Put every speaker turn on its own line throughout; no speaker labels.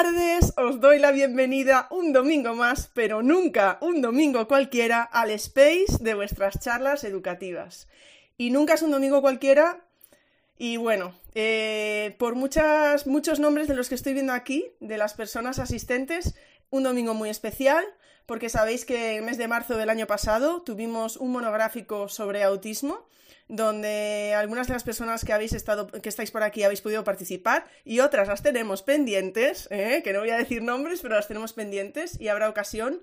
Tardes, os doy la bienvenida un domingo más, pero nunca un domingo cualquiera, al space de vuestras charlas educativas. Y nunca es un domingo cualquiera, y bueno, eh, por muchas, muchos nombres de los que estoy viendo aquí, de las personas asistentes, un domingo muy especial, porque sabéis que el mes de marzo del año pasado tuvimos un monográfico sobre autismo donde algunas de las personas que habéis estado, que estáis por aquí habéis podido participar y otras las tenemos pendientes, ¿eh? que no voy a decir nombres, pero las tenemos pendientes y habrá ocasión.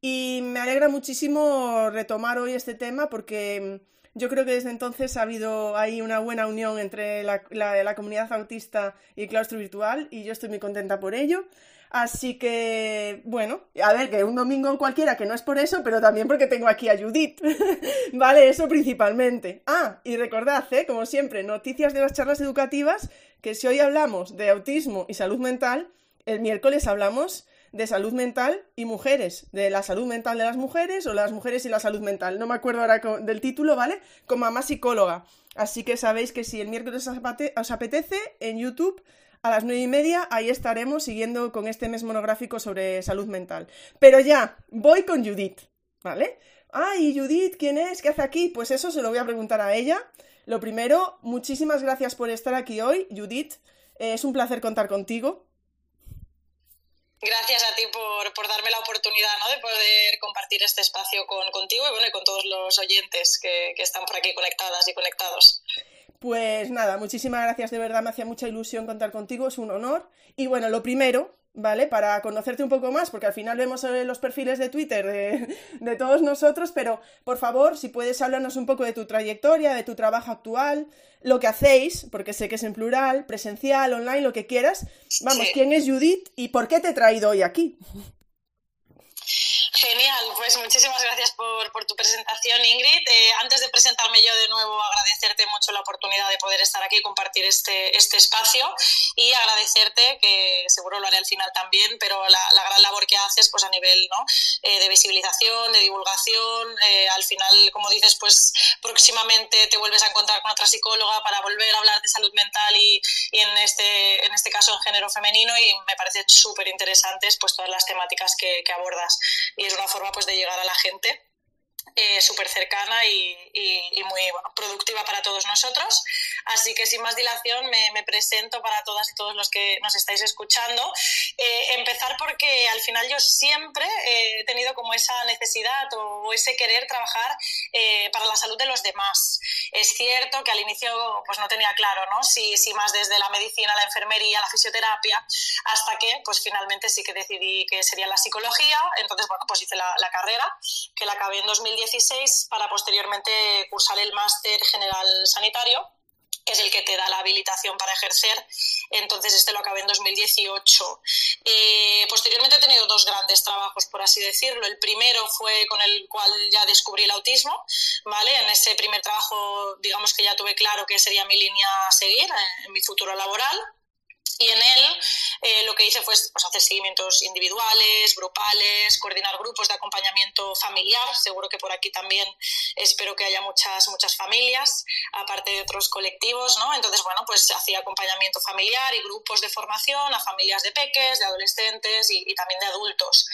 Y me alegra muchísimo retomar hoy este tema porque yo creo que desde entonces ha habido ahí una buena unión entre la, la comunidad autista y el claustro virtual y yo estoy muy contenta por ello. Así que, bueno, a ver, que un domingo cualquiera, que no es por eso, pero también porque tengo aquí a Judith. vale, eso principalmente. Ah, y recordad, ¿eh? como siempre, noticias de las charlas educativas, que si hoy hablamos de autismo y salud mental, el miércoles hablamos de salud mental y mujeres, de la salud mental de las mujeres o las mujeres y la salud mental. No me acuerdo ahora del título, ¿vale? Con mamá psicóloga. Así que sabéis que si el miércoles os apetece, en YouTube a las nueve y media, ahí estaremos siguiendo con este mes monográfico sobre salud mental. Pero ya, voy con Judith, ¿vale? Ay, Judith, ¿quién es? ¿Qué hace aquí? Pues eso se lo voy a preguntar a ella. Lo primero, muchísimas gracias por estar aquí hoy, Judith. Eh, es un placer contar contigo.
Gracias a ti por, darme la oportunidad ¿no? de poder compartir este espacio con, contigo y, bueno, y con todos los oyentes que, que están por aquí conectadas y conectados.
Pues nada, muchísimas gracias, de verdad me hacía mucha ilusión contar contigo, es un honor. Y bueno, lo primero, ¿vale? Para conocerte un poco más, porque al final vemos eh, los perfiles de Twitter de, todos nosotros, pero por favor, si puedes hablarnos un poco de tu trayectoria, de tu trabajo actual, lo que hacéis, porque sé que es en plural, presencial, online, lo que quieras. Vamos, ¿quién es Judith y por qué te he traído hoy aquí?
Genial, pues muchísimas gracias por, tu presentación, Ingrid. Eh, antes de presentarme yo de nuevo, agradecerte mucho la oportunidad de poder estar aquí y compartir este, este espacio y agradecerte, que seguro lo haré al final también, pero la, gran labor que haces pues a nivel. Eh, de visibilización, de divulgación. Eh, al final, como dices, pues próximamente te vuelves a encontrar con otra psicóloga para volver a hablar de salud mental y, y en, este, en este caso en género femenino y me parece súper interesantes pues todas las temáticas que abordas es una forma pues de llegar a la gente eh, súper cercana y, muy productiva para todos nosotros. Así que sin más dilación me, presento para todas y todos los que nos estáis escuchando. Eh, empezar porque al final yo siempre he tenido como esa necesidad o, ese querer trabajar eh, para la salud de los demás. Es cierto que al inicio pues no tenía claro ¿no? Si, si más desde la medicina, la enfermería, la fisioterapia, hasta que pues finalmente sí que decidí que sería la psicología. Entonces, bueno, pues hice la, la carrera, que la acabé en 2010 para posteriormente cursar el máster general sanitario que es el que te da la habilitación para ejercer. Entonces, este lo acabé en 2018. Eh, posteriormente he tenido dos grandes trabajos, por así decirlo. El primero fue con el cual ya descubrí el autismo, ¿vale? En ese primer trabajo, digamos que ya tuve claro que sería mi línea a seguir en mi futuro laboral. Y en él eh, lo que hice fue pues, hacer seguimientos individuales, grupales, coordinar grupos de acompañamiento familiar. Seguro que por aquí también espero que haya muchas, muchas familias, aparte de otros colectivos, ¿no? Entonces, bueno, pues hacía acompañamiento familiar y grupos de formación a familias de peques, de adolescentes y, también de adultos.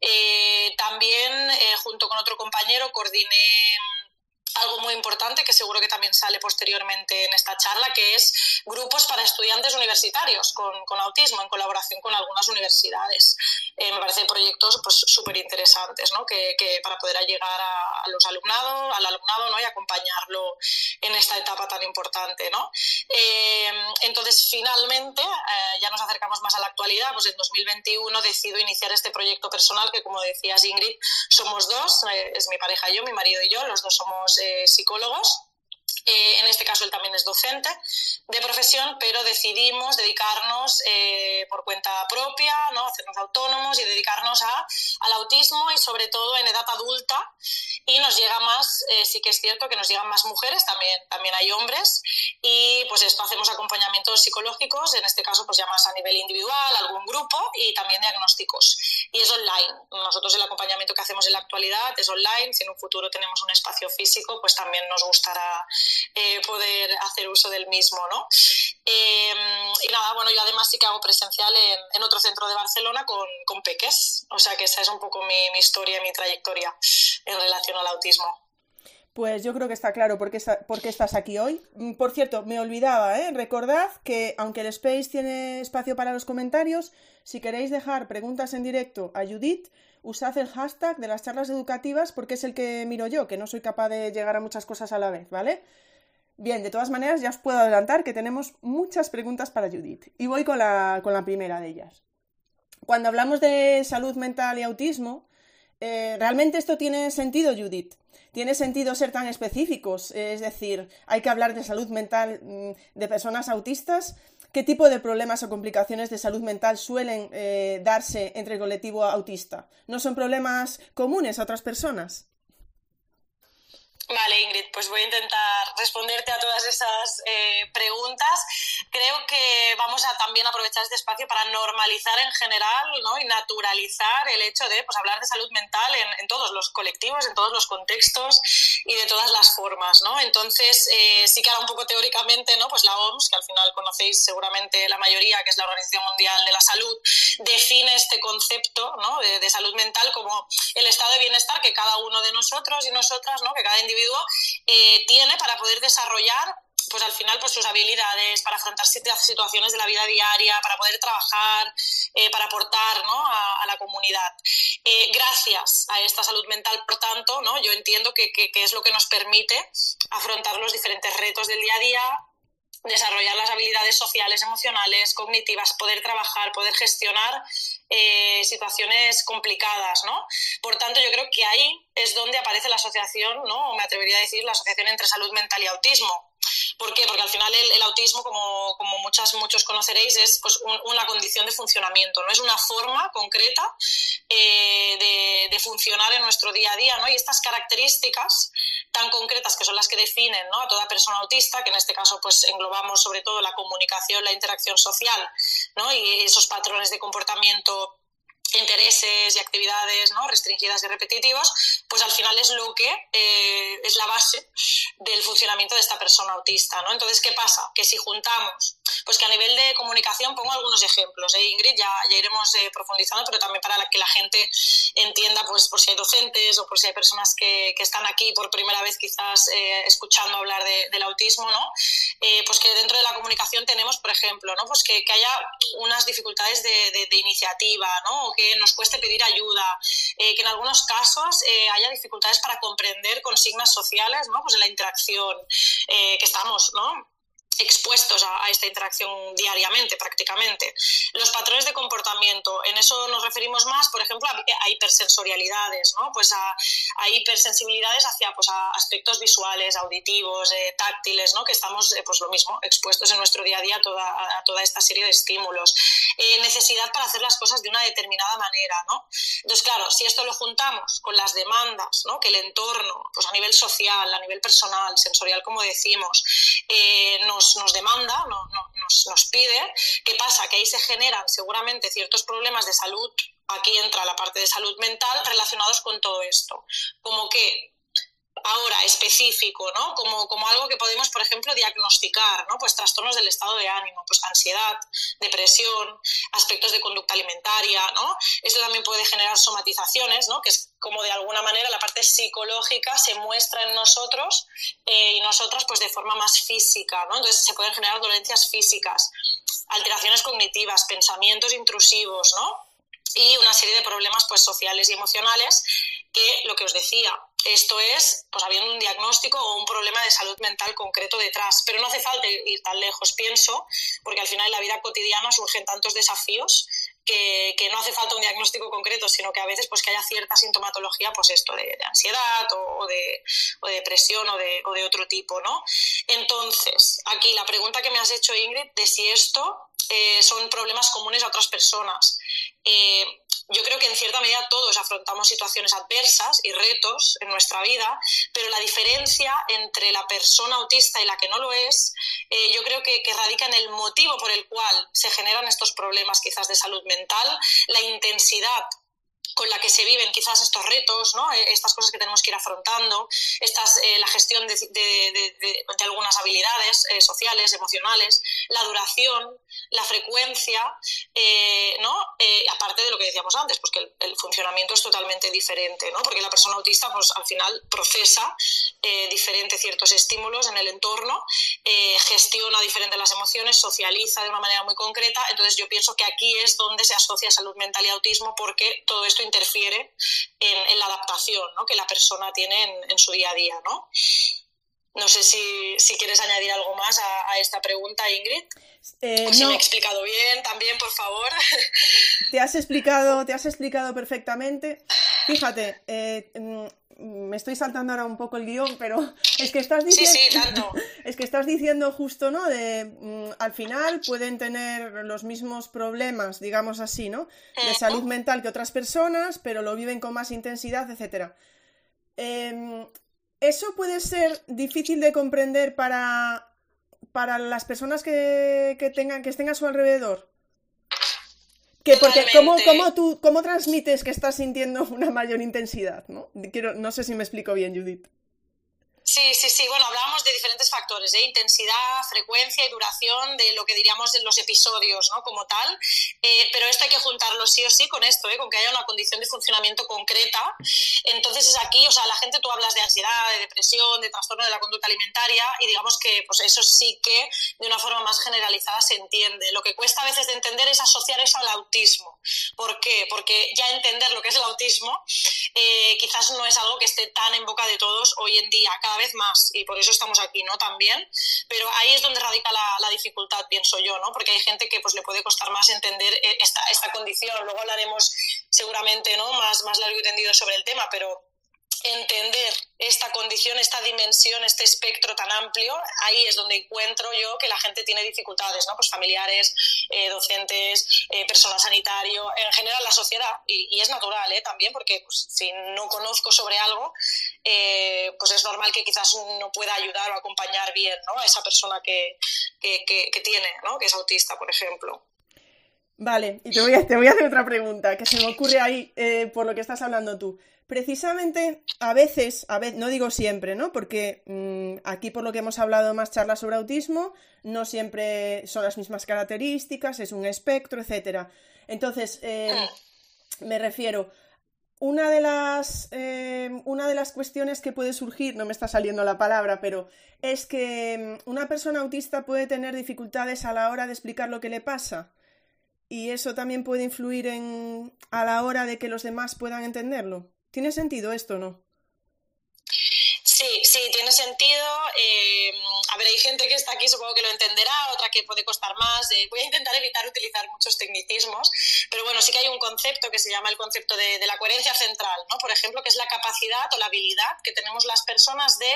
Eh, también, eh, junto con otro compañero, coordiné algo muy importante que seguro que también sale posteriormente en esta charla, que es grupos para estudiantes universitarios con, autismo en colaboración con algunas universidades. Eh, me parecen proyectos súper pues, interesantes ¿no? que, para poder llegar a, los alumnados, al alumnado ¿no? y acompañarlo en esta etapa tan importante. ¿no? Eh, entonces, finalmente, eh, ya nos acercamos más a la actualidad, pues en 2021 decido iniciar este proyecto personal que, como decías Ingrid, somos dos, es mi pareja y yo, mi marido y yo, los dos somos psicólogos. Eh, en este caso él también es docente de profesión, pero decidimos dedicarnos eh, por cuenta propia, ¿no? hacernos autónomos y dedicarnos a, al autismo y sobre todo en edad adulta. Y nos llega más, eh, sí que es cierto que nos llegan más mujeres, también, también hay hombres. Y pues esto hacemos acompañamientos psicológicos, en este caso pues ya más a nivel individual, algún grupo y también diagnósticos. Y es online. Nosotros el acompañamiento que hacemos en la actualidad es online. Si en un futuro tenemos un espacio físico, pues también nos gustará eh, poder hacer uso del mismo, ¿no? Em, y nada, bueno, yo además sí que hago presencial en, otro centro de Barcelona con, con, peques, o sea que esa es un poco mi, mi historia, mi trayectoria en relación al autismo.
Pues yo creo que está claro por qué, estás aquí hoy. Mm, por cierto, me olvidaba, ¿eh? Recordad que aunque el Space tiene espacio para los comentarios, si queréis dejar preguntas en directo a Judith, usad el hashtag de las charlas educativas porque es el que miro yo, que no soy capaz de llegar a muchas cosas a la vez, ¿vale? Bien, de todas maneras ya os puedo adelantar que tenemos muchas preguntas para Judith. Y voy con la, con la primera de ellas. Cuando hablamos de salud mental y autismo, eh, ¿realmente esto tiene sentido, Judith? ¿Tiene sentido ser tan específicos? Es decir, ¿hay que hablar de salud mental mm, de personas autistas? ¿Qué tipo de problemas o complicaciones de salud mental suelen eh, darse entre el colectivo autista? ¿No son problemas comunes a otras personas?
Vale, Ingrid, pues voy a intentar responderte a todas esas eh, preguntas. Creo que vamos a también aprovechar este espacio para normalizar en general ¿no? y naturalizar el hecho de pues, hablar de salud mental en, todos los colectivos, en todos los contextos y de todas las formas. ¿no? Entonces, eh, sí que ahora un poco teóricamente, ¿no? pues la OMS, que al final conocéis seguramente la mayoría, que es la Organización Mundial de la Salud, define este concepto ¿no? de, de salud mental como el estado de bienestar que cada uno de nosotros y nosotras, ¿no? que cada individuo eh, tiene para poder desarrollar pues al final pues sus habilidades para afrontar situaciones de la vida diaria, para poder trabajar, eh, para aportar a, la comunidad. Eh, gracias a esta salud mental, por tanto, ¿no? yo entiendo que, que, es lo que nos permite afrontar los diferentes retos del día a día, desarrollar las habilidades sociales, emocionales, cognitivas, poder trabajar, poder gestionar eh, situaciones complicadas, ¿no? Por tanto, yo creo que ahí es donde aparece la asociación, ¿no? O me atrevería a decir la asociación entre salud mental y autismo. ¿Por qué? Porque al final el, autismo, como, como muchas, muchos conoceréis, es pues, una condición de funcionamiento, no es una forma concreta eh, de, funcionar en nuestro día a día. ¿no? Y estas características tan concretas que son las que definen ¿no? a toda persona autista, que en este caso pues, englobamos sobre todo la comunicación, la interacción social ¿no? y esos patrones de comportamiento intereses y actividades ¿no? restringidas y repetitivas, pues al final es lo que eh, es la base del funcionamiento de esta persona autista. ¿no? Entonces, ¿qué pasa? Que si juntamos, pues que a nivel de comunicación pongo algunos ejemplos, ¿eh? Ingrid, ya, iremos eh, profundizando, pero también para que la gente entienda, pues por si hay docentes o por si hay personas que, están aquí por primera vez quizás eh, escuchando hablar de, del autismo, ¿no? pues que dentro de la comunicación tenemos, por ejemplo, ¿no? pues que, haya unas dificultades de, iniciativa, ¿no? que nos cueste pedir ayuda, que en algunos casos eh, haya dificultades para comprender consignas sociales, ¿no? Pues en la interacción eh, que estamos, ¿no? Expuestos a, esta interacción diariamente prácticamente. Los patrones de comportamiento, en eso nos referimos más, por ejemplo, a, hipersensorialidades, ¿no? Pues a, hipersensibilidades hacia pues, a aspectos visuales, auditivos, eh, táctiles, ¿no? Que estamos, eh, pues lo mismo, expuestos en nuestro día a día a toda, a toda esta serie de estímulos. Eh, necesidad para hacer las cosas de una determinada manera, ¿no? Entonces, claro, si esto lo juntamos con las demandas. Que el entorno, pues a nivel social, a nivel personal, sensorial, como decimos, nos nos, demanda, nos, nos pide. ¿Qué pasa? Que ahí se generan seguramente ciertos problemas de salud aquí entra la parte de salud mental relacionados con todo esto. Como que ahora específico, ¿no? Como, como algo que podemos, por ejemplo, diagnosticar, ¿no? Pues trastornos del estado de ánimo, pues ansiedad, depresión, aspectos de conducta alimentaria, ¿no? Esto también puede generar somatizaciones, ¿no? Que es como de alguna manera la parte psicológica se muestra en nosotros eh, y nosotras pues de forma más física, ¿no? Entonces se pueden generar dolencias físicas, alteraciones cognitivas, pensamientos intrusivos, ¿no? Y una serie de problemas pues sociales y emocionales que lo que os decía, esto es, pues habiendo un diagnóstico o un problema de salud mental concreto detrás. Pero no hace falta ir tan lejos, pienso, porque al final en la vida cotidiana surgen tantos desafíos que, no hace falta un diagnóstico concreto, sino que a veces pues que haya cierta sintomatología, pues esto de, ansiedad o, de, o, de, depresión o de, o de otro tipo, ¿no? Entonces, aquí la pregunta que me has hecho, Ingrid, de si esto eh, son problemas comunes a otras personas. Eh, yo creo que en cierta medida todos afrontamos situaciones adversas y retos en nuestra vida, pero la diferencia entre la persona autista y la que no lo es, eh, yo creo que, que, radica en el motivo por el cual se generan estos problemas quizás de salud mental, la intensidad con la que se viven quizás estos retos, ¿no? E, estas cosas que tenemos que ir afrontando, estas, eh, la gestión de, de, de, algunas habilidades eh, sociales, emocionales, la duración, la frecuencia, eh, ¿no? aparte de lo que decíamos antes, pues que el, el, funcionamiento es totalmente diferente, ¿no? porque la persona autista pues, al final procesa diferente ciertos estímulos en el entorno, gestiona diferente las emociones, socializa de una manera muy concreta, entonces yo pienso que aquí es donde se asocia salud mental y autismo porque todo esto interfiere en, la adaptación que la persona tiene en, su día a día. ¿no? No sé si, quieres añadir algo más a, esta pregunta, Ingrid. Eh, si me he explicado bien, también, por favor.
Te has explicado, te has explicado perfectamente. Fíjate, eh, mm, me estoy saltando ahora un poco el guion, pero es que estás diciendo.
Sí, sí, tanto.
Es que estás diciendo justo, ¿no? De mm, al final pueden tener los mismos problemas, digamos así, ¿no? De salud mental que otras personas, pero lo viven con más intensidad, etcétera. Em, eso puede ser difícil de comprender para, para las personas que, que tengan, que estén a su alrededor. Que porque ¿cómo, cómo, tú, ¿cómo transmites que estás sintiendo una mayor intensidad? ¿no? Quiero, no sé si me explico bien, Judith.
Sí, sí, sí. Bueno, hablábamos de diferentes factores, ¿eh? intensidad, frecuencia y duración de lo que diríamos en los episodios, ¿no? Como tal. Eh, pero esto hay que juntarlo sí o sí con esto, ¿eh? con que haya una condición de funcionamiento concreta. Entonces es aquí, o sea, la gente tú hablas de ansiedad, de depresión, de trastorno de la conducta alimentaria y digamos que pues eso sí que de una forma más generalizada se entiende. Lo que cuesta a veces de entender es asociar eso al autismo. ¿Por qué? Porque ya entender lo que es el autismo eh, quizás no es algo que esté tan en boca de todos hoy en día más y por eso estamos aquí, ¿no? También, pero ahí es donde radica la, dificultad, pienso yo, ¿no? Porque hay gente que pues le puede costar más entender eh, esta, esta condición. Luego hablaremos seguramente, ¿no? Más, más largo y tendido sobre el tema, pero entender esta condición, esta dimensión, este espectro tan amplio, ahí es donde encuentro yo que la gente tiene dificultades, ¿no? Pues familiares, eh, docentes, eh, personal sanitario, en general la sociedad, y, es natural, ¿eh? También, porque pues, si no conozco sobre algo, eh, pues es normal que quizás no pueda ayudar o acompañar bien, ¿no? A esa persona que, que, tiene, ¿no? Que es autista, por ejemplo.
Vale, y te voy, a, te voy a hacer otra pregunta que se me ocurre ahí por lo que estás hablando tú precisamente a veces, a veces, no digo siempre, ¿no? Porque mm, aquí por lo que hemos hablado más charlas sobre autismo, no siempre son las mismas características, es un espectro, etcétera. Entonces, eh, me refiero, una de las eh, una de las cuestiones que puede surgir, no me está saliendo la palabra, pero es que mm, una persona autista puede tener dificultades a la hora de explicar lo que le pasa. Y eso también puede influir en a la hora de que los demás puedan entenderlo. ¿Tiene sentido esto o no?
Sí, sí, tiene sentido. Eh, a ver, hay gente que está aquí, supongo que lo entenderá, otra que puede costar más. Eh, voy a intentar evitar utilizar muchos tecnicismos, pero bueno, sí que hay un concepto que se llama el concepto de, de la coherencia central, ¿no? Por ejemplo, que es la capacidad o la habilidad que tenemos las personas de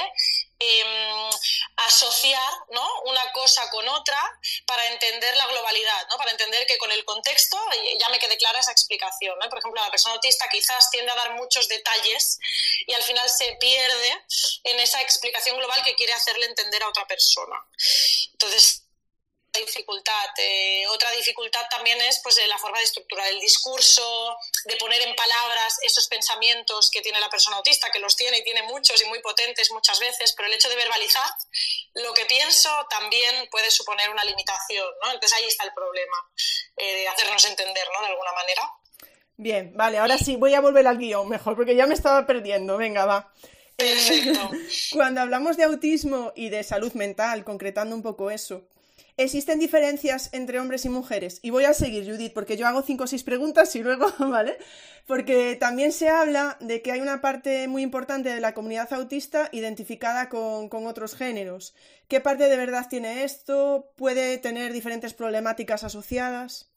Em, asociar ¿no? una cosa con otra para entender la globalidad, ¿no? para entender que con el contexto ya me quede clara esa explicación. Por ejemplo, la persona autista quizás tiende a dar muchos detalles y al final se pierde en esa explicación global que quiere hacerle entender a otra persona. Entonces, dificultad. Eh, otra dificultad también es pues, la forma de estructurar el discurso, de poner en palabras esos pensamientos que tiene la persona autista, que los tiene y tiene muchos y muy potentes muchas veces, pero el hecho de verbalizar lo que pienso también puede suponer una limitación. ¿no? Entonces ahí está el problema, eh, de hacernos entender ¿no? de alguna manera.
Bien, vale, ahora sí, voy a volver al guion mejor, porque ya me estaba perdiendo. Venga, va.
Eh,
cuando hablamos de autismo y de salud mental, concretando un poco eso, ¿Existen diferencias entre hombres y mujeres? Y voy a seguir, Judith, porque yo hago cinco o seis preguntas y luego, ¿vale? Porque también se habla de que hay una parte muy importante de la comunidad autista identificada con, otros géneros. ¿Qué parte de verdad tiene esto? ¿Puede tener diferentes problemáticas asociadas?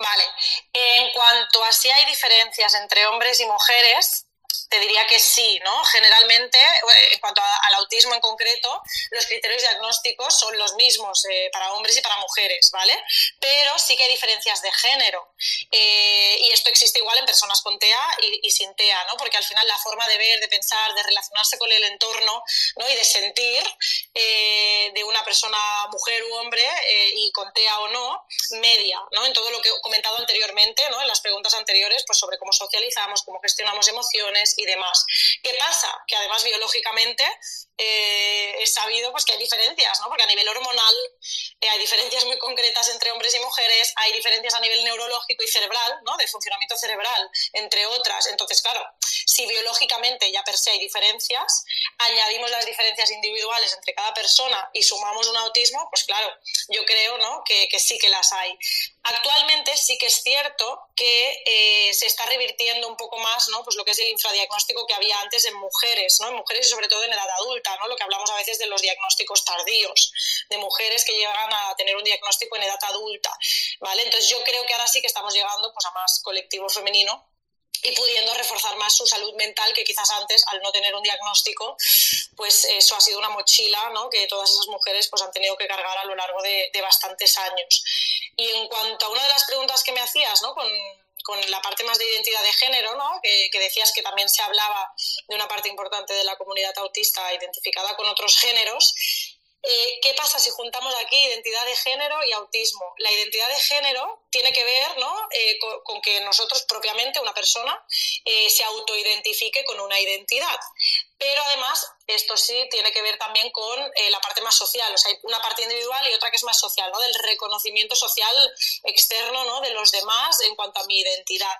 Vale. En cuanto a si hay diferencias entre hombres y mujeres, te diría que sí, ¿no? Generalmente, eh, en cuanto al autismo en concreto, los criterios diagnósticos son los mismos eh, para hombres y para mujeres, ¿vale? Pero sí que hay diferencias de género. Eh, y esto existe igual en personas con TEA y, sin TEA, ¿no? Porque al final la forma de ver, de pensar, de relacionarse con el entorno, ¿no? Y de sentir de una persona mujer u hombre, y con TEA o no, media, ¿no? En todo lo que he comentado anteriormente, ¿no? En las preguntas anteriores, pues sobre cómo socializamos, cómo gestionamos emociones y demás. ¿Qué pasa? Que además biológicamente eh, es sabido pues, que hay diferencias, ¿no? Porque a nivel hormonal eh, hay diferencias muy concretas entre hombres y mujeres, hay diferencias a nivel neurológico y cerebral, ¿no? De funcionamiento cerebral, entre otras. Entonces, claro, si biológicamente ya per se hay diferencias, añadimos las diferencias individuales entre cada persona y sumamos un autismo, pues claro, yo creo ¿no? que, sí que las hay. Actualmente sí que es cierto que eh, se está revirtiendo un poco más ¿no? pues lo que es el infradiagnóstico que había antes en mujeres, ¿no? en mujeres y sobre todo en edad adulta, ¿no? lo que hablamos a veces de los diagnósticos tardíos, de mujeres que llegan a tener un diagnóstico en edad adulta. ¿vale? Entonces yo creo que ahora sí que estamos llegando pues, a más colectivo femenino y pudiendo reforzar más su salud mental, que quizás antes, al no tener un diagnóstico, pues eso ha sido una mochila ¿no? que todas esas mujeres pues, han tenido que cargar a lo largo de, bastantes años. Y en cuanto a una de las preguntas que me hacías, ¿no? con, con la parte más de identidad de género, ¿no? que, que, decías que también se hablaba de una parte importante de la comunidad autista identificada con otros géneros, eh, ¿Qué pasa si juntamos aquí identidad de género y autismo? La identidad de género tiene que ver ¿no? Eh, con, que nosotros propiamente, una persona, eh, se autoidentifique con una identidad. Pero además, esto sí tiene que ver también con la parte más social. O sea, hay una parte individual y otra que es más social, ¿no? del reconocimiento social externo ¿no? de los demás en cuanto a mi identidad.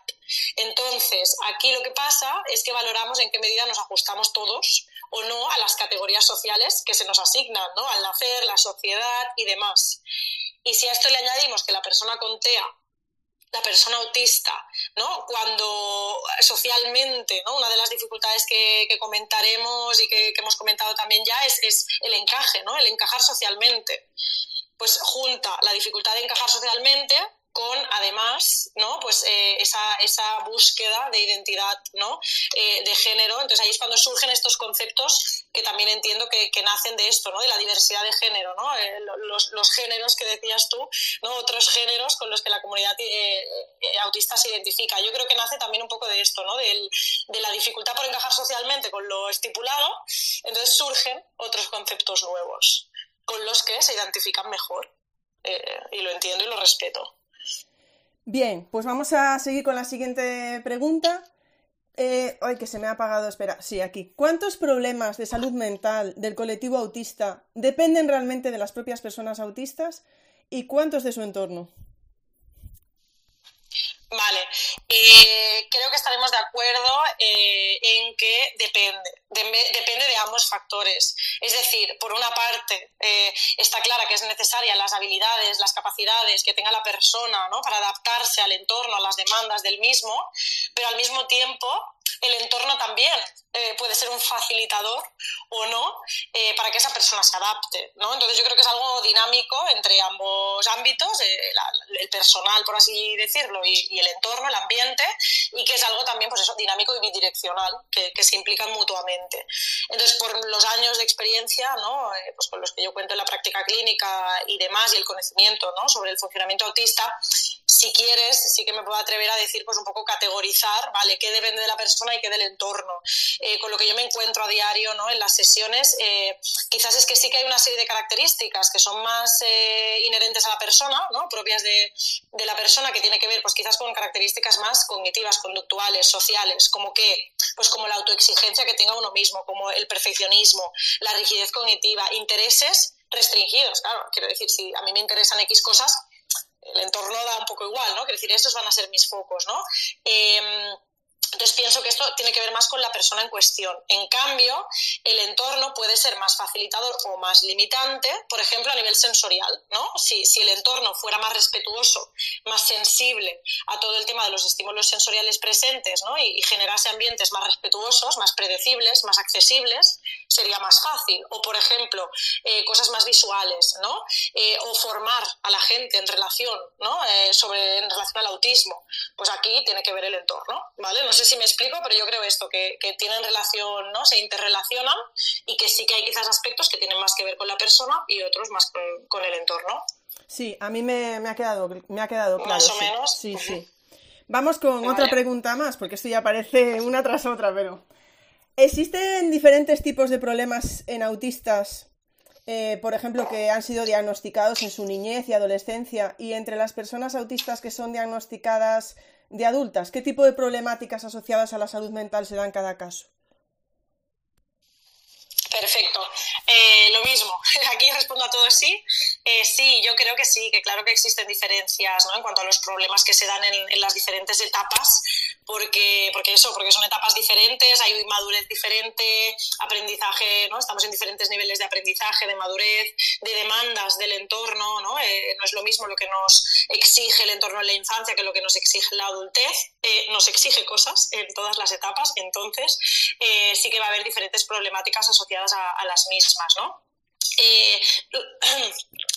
Entonces, aquí lo que pasa es que valoramos en qué medida nos ajustamos todos o no a las categorías sociales que se nos asignan, ¿no? Al nacer, la sociedad y demás. Y si a esto le añadimos que la persona con TEA la persona autista, ¿no? Cuando socialmente, ¿no? Una de las dificultades que, comentaremos y que, hemos comentado también ya es, es, el encaje, ¿no? El encajar socialmente. Pues junta la dificultad de encajar socialmente con además ¿no? pues, eh, esa, esa, búsqueda de identidad ¿no? Eh, de género. Entonces ahí es cuando surgen estos conceptos que también entiendo que, que nacen de esto, ¿no? de la diversidad de género, ¿no? Eh, los, los, géneros que decías tú, ¿no? otros géneros con los que la comunidad autista se identifica. Yo creo que nace también un poco de esto, ¿no? De la dificultad por encajar socialmente con lo estipulado, entonces surgen otros conceptos nuevos con los que se identifican mejor. y lo entiendo y lo respeto.
Bien, pues vamos a seguir con la siguiente pregunta. Eh, ay, que se me ha apagado, espera. Sí, aquí. ¿Cuántos problemas de salud mental del colectivo autista dependen realmente de las propias personas autistas y cuántos de su entorno?
Vale, eh, creo que estaremos de acuerdo eh, en que depende, depende de ambos factores. Es decir, por una parte, eh, está clara que es necesaria las habilidades, las capacidades que tenga la persona ¿no? para adaptarse al entorno, a las demandas del mismo, pero al mismo tiempo el entorno también eh, puede ser un facilitador o no eh, para que esa persona se adapte. ¿no? Entonces yo creo que es algo dinámico entre ambos ámbitos, eh, el personal, por así decirlo, y, el entorno, el ambiente, y que es algo también pues eso, dinámico y bidireccional, que, se implican mutuamente. Entonces, por los años de experiencia, ¿no? pues con los que yo cuento en la práctica clínica y demás, y el conocimiento ¿no? sobre el funcionamiento autista, si quieres, sí que me puedo atrever a decir, pues un poco categorizar, ¿vale? ¿Qué depende de la persona y qué del entorno? Eh, con lo que yo me encuentro a diario, ¿no? En las sesiones, eh, quizás es que sí que hay una serie de características que son más eh, inherentes a la persona, ¿no? Propias de, de, la persona, que tiene que ver, pues quizás con características más cognitivas, conductuales, sociales, como que, pues como la autoexigencia que tenga uno mismo, como el perfeccionismo, la rigidez cognitiva, intereses restringidos, claro, quiero decir, si a mí me interesan X cosas, el entorno da un poco igual, ¿no? Quiero decir, estos van a ser mis focos, ¿no? Em, entonces pienso que esto tiene que ver más con la persona en cuestión. En cambio, el entorno puede ser más facilitador o más limitante, por ejemplo, a nivel sensorial, ¿no? Si, si el entorno fuera más respetuoso, más sensible a todo el tema de los estímulos sensoriales presentes, ¿no? Y, generase ambientes más respetuosos, más predecibles, más accesibles, sería más fácil. O, por ejemplo, eh, cosas más visuales, ¿no? Eh, o formar a la gente en relación, ¿no? Eh, sobre, en relación al autismo. Pues aquí tiene que ver el entorno, ¿vale? No sé si me explico, pero yo creo esto, que, tienen relación, ¿no? Se interrelacionan y que sí que hay quizás aspectos que tienen más que ver con la persona y otros más con, el entorno.
Sí, a mí me, ha, quedado, me ha quedado claro.
Más o menos.
Sí, sí. Vamos con otra pregunta más, porque esto ya parece una tras otra, pero... ¿Existen diferentes tipos de problemas en autistas eh, por ejemplo, que han sido diagnosticados en su niñez y adolescencia, y entre las personas autistas que son diagnosticadas de adultas, ¿qué tipo de problemáticas asociadas a la salud mental se dan cada caso?
Perfecto. Eh, lo mismo, aquí respondo a todo sí. Eh, sí, yo creo que sí, que claro que existen diferencias ¿no? en cuanto a los problemas que se dan en, las diferentes etapas, porque, porque eso, porque son etapas diferentes, hay madurez diferente, aprendizaje, ¿no? estamos en diferentes niveles de aprendizaje, de madurez, de demandas del entorno, ¿no? Eh, no es lo mismo lo que nos exige el entorno en la infancia que lo que nos exige la adultez, nos exige cosas en todas las etapas, entonces sí que va a haber diferentes problemáticas asociadas a, a las mismas, ¿no? Eh,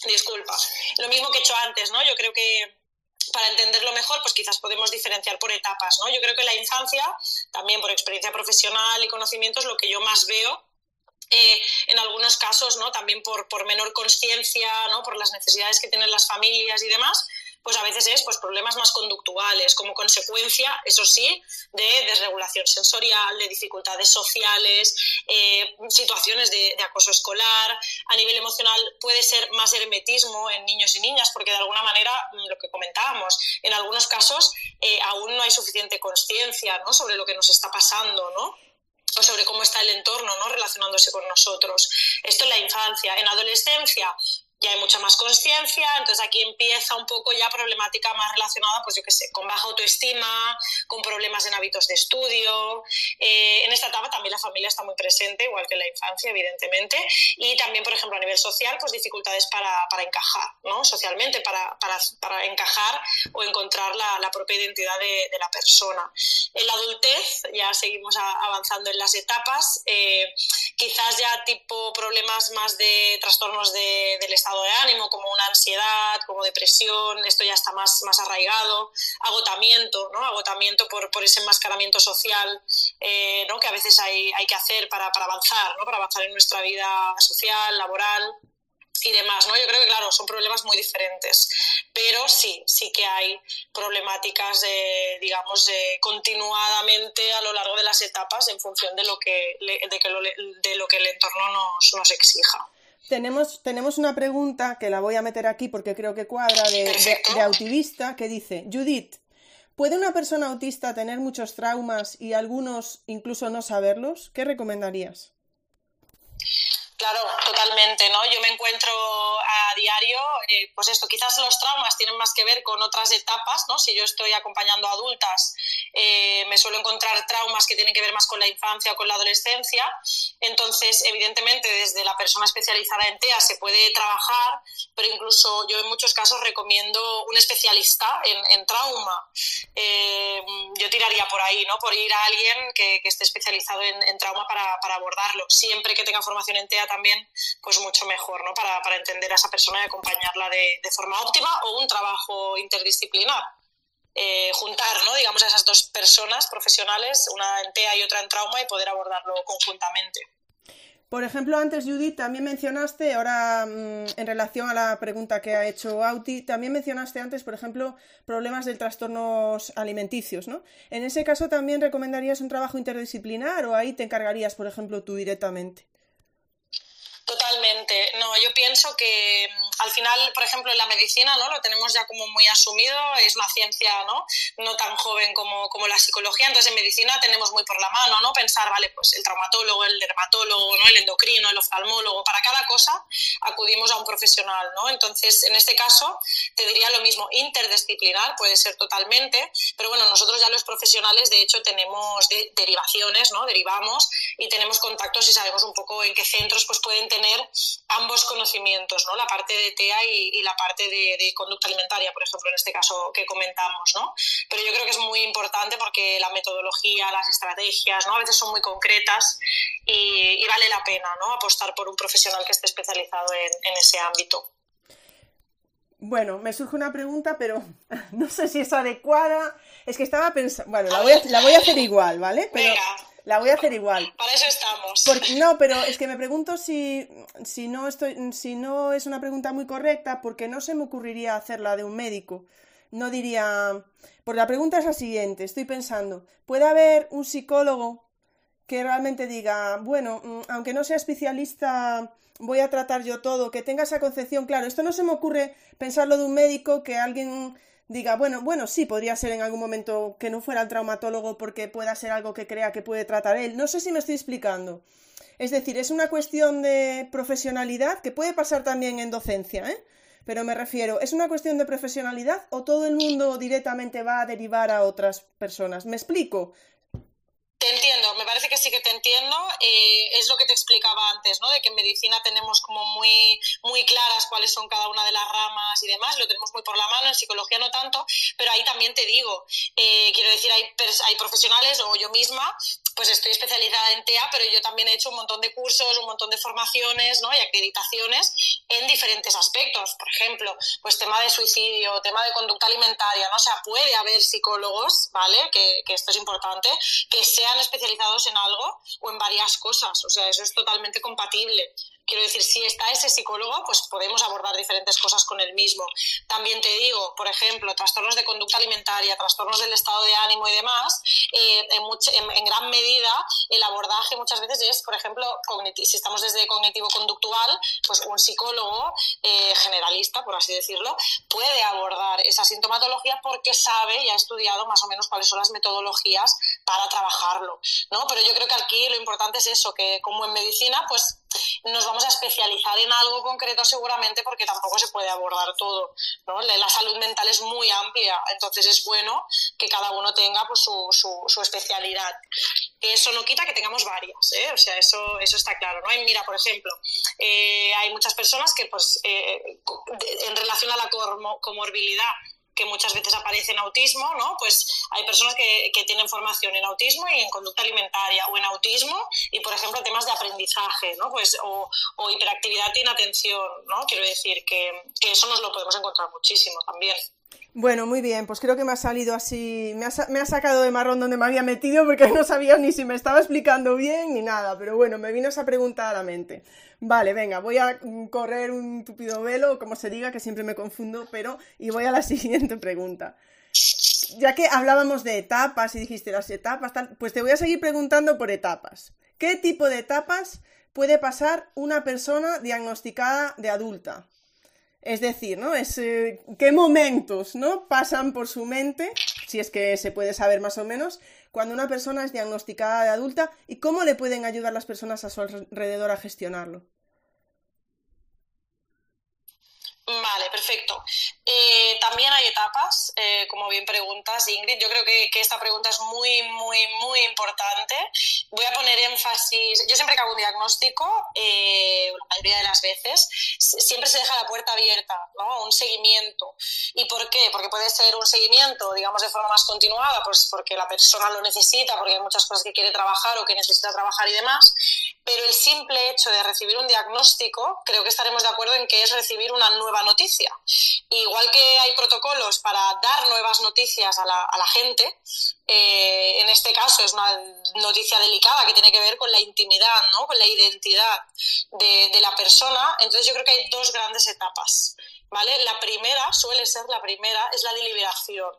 disculpa, lo mismo que he hecho antes, ¿no? Yo creo que para entenderlo mejor, pues quizás podemos diferenciar por etapas, ¿no? Yo creo que la infancia, también por experiencia profesional y conocimientos, lo que yo más veo eh, en algunos casos, ¿no? También por, por menor conciencia, ¿no? Por las necesidades que tienen las familias y demás, pues a veces es pues, problemas más conductuales, como consecuencia, eso sí, de desregulación sensorial, de dificultades sociales, eh, situaciones de, acoso escolar. A nivel emocional puede ser más hermetismo en niños y niñas, porque de alguna manera, mm, lo que comentábamos, en algunos casos eh, aún no hay suficiente conciencia ¿no? sobre lo que nos está pasando, ¿no? o sobre cómo está el entorno ¿no? relacionándose con nosotros. Esto en la infancia. En adolescencia, ya hay mucha más conciencia, entonces aquí empieza un poco ya problemática más relacionada, pues yo qué sé, con baja autoestima, con problemas en hábitos de estudio. Eh, en esta etapa también la familia está muy presente, igual que en la infancia, evidentemente, y también, por ejemplo, a nivel social, pues dificultades para, para encajar, ¿no? Socialmente, para, para, para encajar o encontrar la, la propia identidad de, de, la persona. En la adultez, ya seguimos avanzando en las etapas, eh, quizás ya tipo problemas más de trastornos de, del estado de ánimo, como una ansiedad, como depresión, esto ya está más, más arraigado, agotamiento, ¿no? agotamiento por, por ese enmascaramiento social eh, ¿no? que a veces hay, hay que hacer para, para avanzar, ¿no? para avanzar en nuestra vida social, laboral y demás, ¿no? Yo creo que, claro, son problemas muy diferentes, pero sí, sí que hay problemáticas, de, digamos, de, continuadamente a lo largo de las etapas en función de lo que, de, que lo, de lo que el entorno nos, nos exija.
Tenemos, tenemos una pregunta que la voy a meter aquí porque creo que cuadra de, de, de autivista que dice, Judith, ¿puede una persona autista tener muchos traumas y algunos incluso no saberlos? ¿Qué recomendarías?
Claro, totalmente, ¿no? Yo me encuentro a diario, eh, pues esto, quizás los traumas tienen más que ver con otras etapas, ¿no? Si yo estoy acompañando a adultas, eh, me suelo encontrar traumas que tienen que ver más con la infancia o con la adolescencia. Entonces, evidentemente, desde la persona especializada en TEA se puede trabajar, pero incluso yo en muchos casos recomiendo un especialista en, trauma. Eh, yo tiraría por ahí, ¿no? Por ir a alguien que, esté especializado en, trauma para, abordarlo. Siempre que tenga formación en TEA también, pues mucho mejor, ¿no? Para, entender a esa persona y acompañarla de forma óptima o un trabajo interdisciplinar. Eh, juntar, ¿no? digamos, a esas dos personas profesionales, una en TEA y otra en trauma, y poder abordarlo conjuntamente.
Por ejemplo, antes Judith también mencionaste, ahora mmm, en relación a la pregunta que ha hecho Auti, también mencionaste antes, por ejemplo, problemas de trastornos alimenticios, ¿no? En ese caso también recomendarías un trabajo interdisciplinar o ahí te encargarías, por ejemplo, tú directamente.
Totalmente. No, yo pienso que mm, al final, por ejemplo, en la medicina, ¿no? Lo tenemos ya como muy asumido, es una ciencia, ¿no? No tan joven como, como la psicología, entonces en medicina tenemos muy por la mano, ¿no? Pensar, vale, pues el traumatólogo, el dermatólogo, ¿no? El endocrino, el oftalmólogo, para cada cosa acudimos a un profesional, ¿no? Entonces, en este caso, te diría lo mismo, interdisciplinar puede ser totalmente, pero bueno, nosotros ya los profesionales, de hecho, tenemos de, derivaciones, ¿no? Derivamos y tenemos contactos y sabemos un poco en qué centros pues pueden tener ambos conocimientos, ¿no? La parte de TEA y, y la parte de, de, conducta alimentaria, por ejemplo, en este caso que comentamos, ¿no? Pero yo creo que es muy importante porque la metodología, las estrategias, ¿no? A veces son muy concretas y, y vale la pena, ¿no? Apostar por un profesional que esté especializado en, en ese ámbito.
Bueno, me surge una pregunta, pero no sé si es adecuada. Es que estaba pensando. Bueno, la voy a, la voy a hacer igual, ¿vale? Pero...
Venga.
La voy a hacer igual.
Para eso estamos.
Porque, no, pero es que me pregunto si, si, no estoy, si no es una pregunta muy correcta, porque no se me ocurriría hacerla de un médico. No diría. Porque la pregunta es la siguiente: estoy pensando, ¿puede haber un psicólogo que realmente diga, bueno, mm, aunque no sea especialista voy a tratar yo todo, que tenga esa concepción, claro, esto no se me ocurre pensarlo de un médico que alguien diga, bueno, bueno, sí, podría ser en algún momento que no fuera el traumatólogo porque pueda ser algo que crea que puede tratar él. No sé si me estoy explicando. Es decir, es una cuestión de profesionalidad que puede pasar también en docencia, ¿eh? Pero me refiero, ¿es una cuestión de profesionalidad o todo el mundo directamente va a derivar a otras personas? ¿Me explico?
Te entiendo, me parece que sí que te entiendo. Eh, es lo que te explicaba antes, ¿no? De que en medicina tenemos como muy, muy claras cuáles son cada una de las ramas y demás, lo tenemos muy por la mano, en psicología no tanto, pero ahí también te digo, eh, quiero decir, hay, hay profesionales o yo misma pues estoy especializada en TEA, pero yo también he hecho un montón de cursos, un montón de formaciones ¿no? y acreditaciones en diferentes aspectos. Por ejemplo, pues tema de suicidio, tema de conducta alimentaria, ¿no? O sea, puede haber psicólogos, ¿vale? Que, que esto es importante, que sean especializados en algo o en varias cosas. O sea, eso es totalmente compatible. Quiero decir, si está ese psicólogo, pues podemos abordar diferentes cosas con el mismo. También te digo, por ejemplo, trastornos de conducta alimentaria, trastornos del estado de ánimo y demás, eh, en, gran medida el abordaje muchas veces es, por ejemplo, si estamos desde cognitivo-conductual, pues un psicólogo eh, generalista, por así decirlo, puede abordar esa sintomatología porque sabe y ha estudiado más o menos cuáles son las metodologías para trabajarlo, ¿no? Pero yo creo que aquí lo importante es eso, que como en medicina, pues nos vamos a especializar en algo concreto seguramente porque tampoco se puede abordar todo. ¿no? La salud mental es muy amplia, entonces es bueno que cada uno tenga pues, su, su, especialidad. Eso no quita que tengamos varias, ¿eh? o sea, eso, eso está claro. ¿no? Mira, por ejemplo, eh, hay muchas personas que pues, eh, en relación a la comorbilidad que muchas veces aparece en autismo, ¿no? Pues hay personas que, que, tienen formación en autismo y en conducta alimentaria o en autismo y, por ejemplo, temas de aprendizaje, ¿no? Pues, o, o hiperactividad e inatención, ¿no? Quiero decir que, que eso nos lo podemos encontrar muchísimo también.
Bueno, muy bien, pues creo que me ha salido así, me ha, me ha, sacado de marrón donde me había metido porque no sabía ni si me estaba explicando bien ni nada, pero bueno, me vino esa pregunta a la mente. Vale, venga, voy a correr un tupido velo, como se diga, que siempre me confundo, pero y voy a la siguiente pregunta. Ya que hablábamos de etapas y dijiste las etapas, tal, pues te voy a seguir preguntando por etapas. ¿Qué tipo de etapas puede pasar una persona diagnosticada de adulta? Es decir, ¿no? Es, eh, ¿Qué momentos ¿no? pasan por su mente, si es que se puede saber más o menos, cuando una persona es diagnosticada de adulta y cómo le pueden ayudar las personas a su alrededor a gestionarlo?
Vale, perfecto. Eh, también hay etapas, eh, como bien preguntas, Ingrid. Yo creo que, que, esta pregunta es muy, muy, muy importante. Voy a poner énfasis. Yo siempre que hago un diagnóstico, eh, la mayoría de las veces, siempre se deja la puerta abierta, ¿no? Un seguimiento. ¿Y por qué? Porque puede ser un seguimiento, digamos, de forma más continuada, pues porque la persona lo necesita, porque hay muchas cosas que quiere trabajar o que necesita trabajar y demás. Pero el simple hecho de recibir un diagnóstico, creo que estaremos de acuerdo en que es recibir una nueva noticia. Igual que hay protocolos para dar nuevas noticias a la, a la gente, eh, en este caso es una noticia delicada que tiene que ver con la intimidad, ¿no? con la identidad de, de la persona. Entonces yo creo que hay dos grandes etapas. ¿Vale? La primera, suele ser la primera, es la deliberación.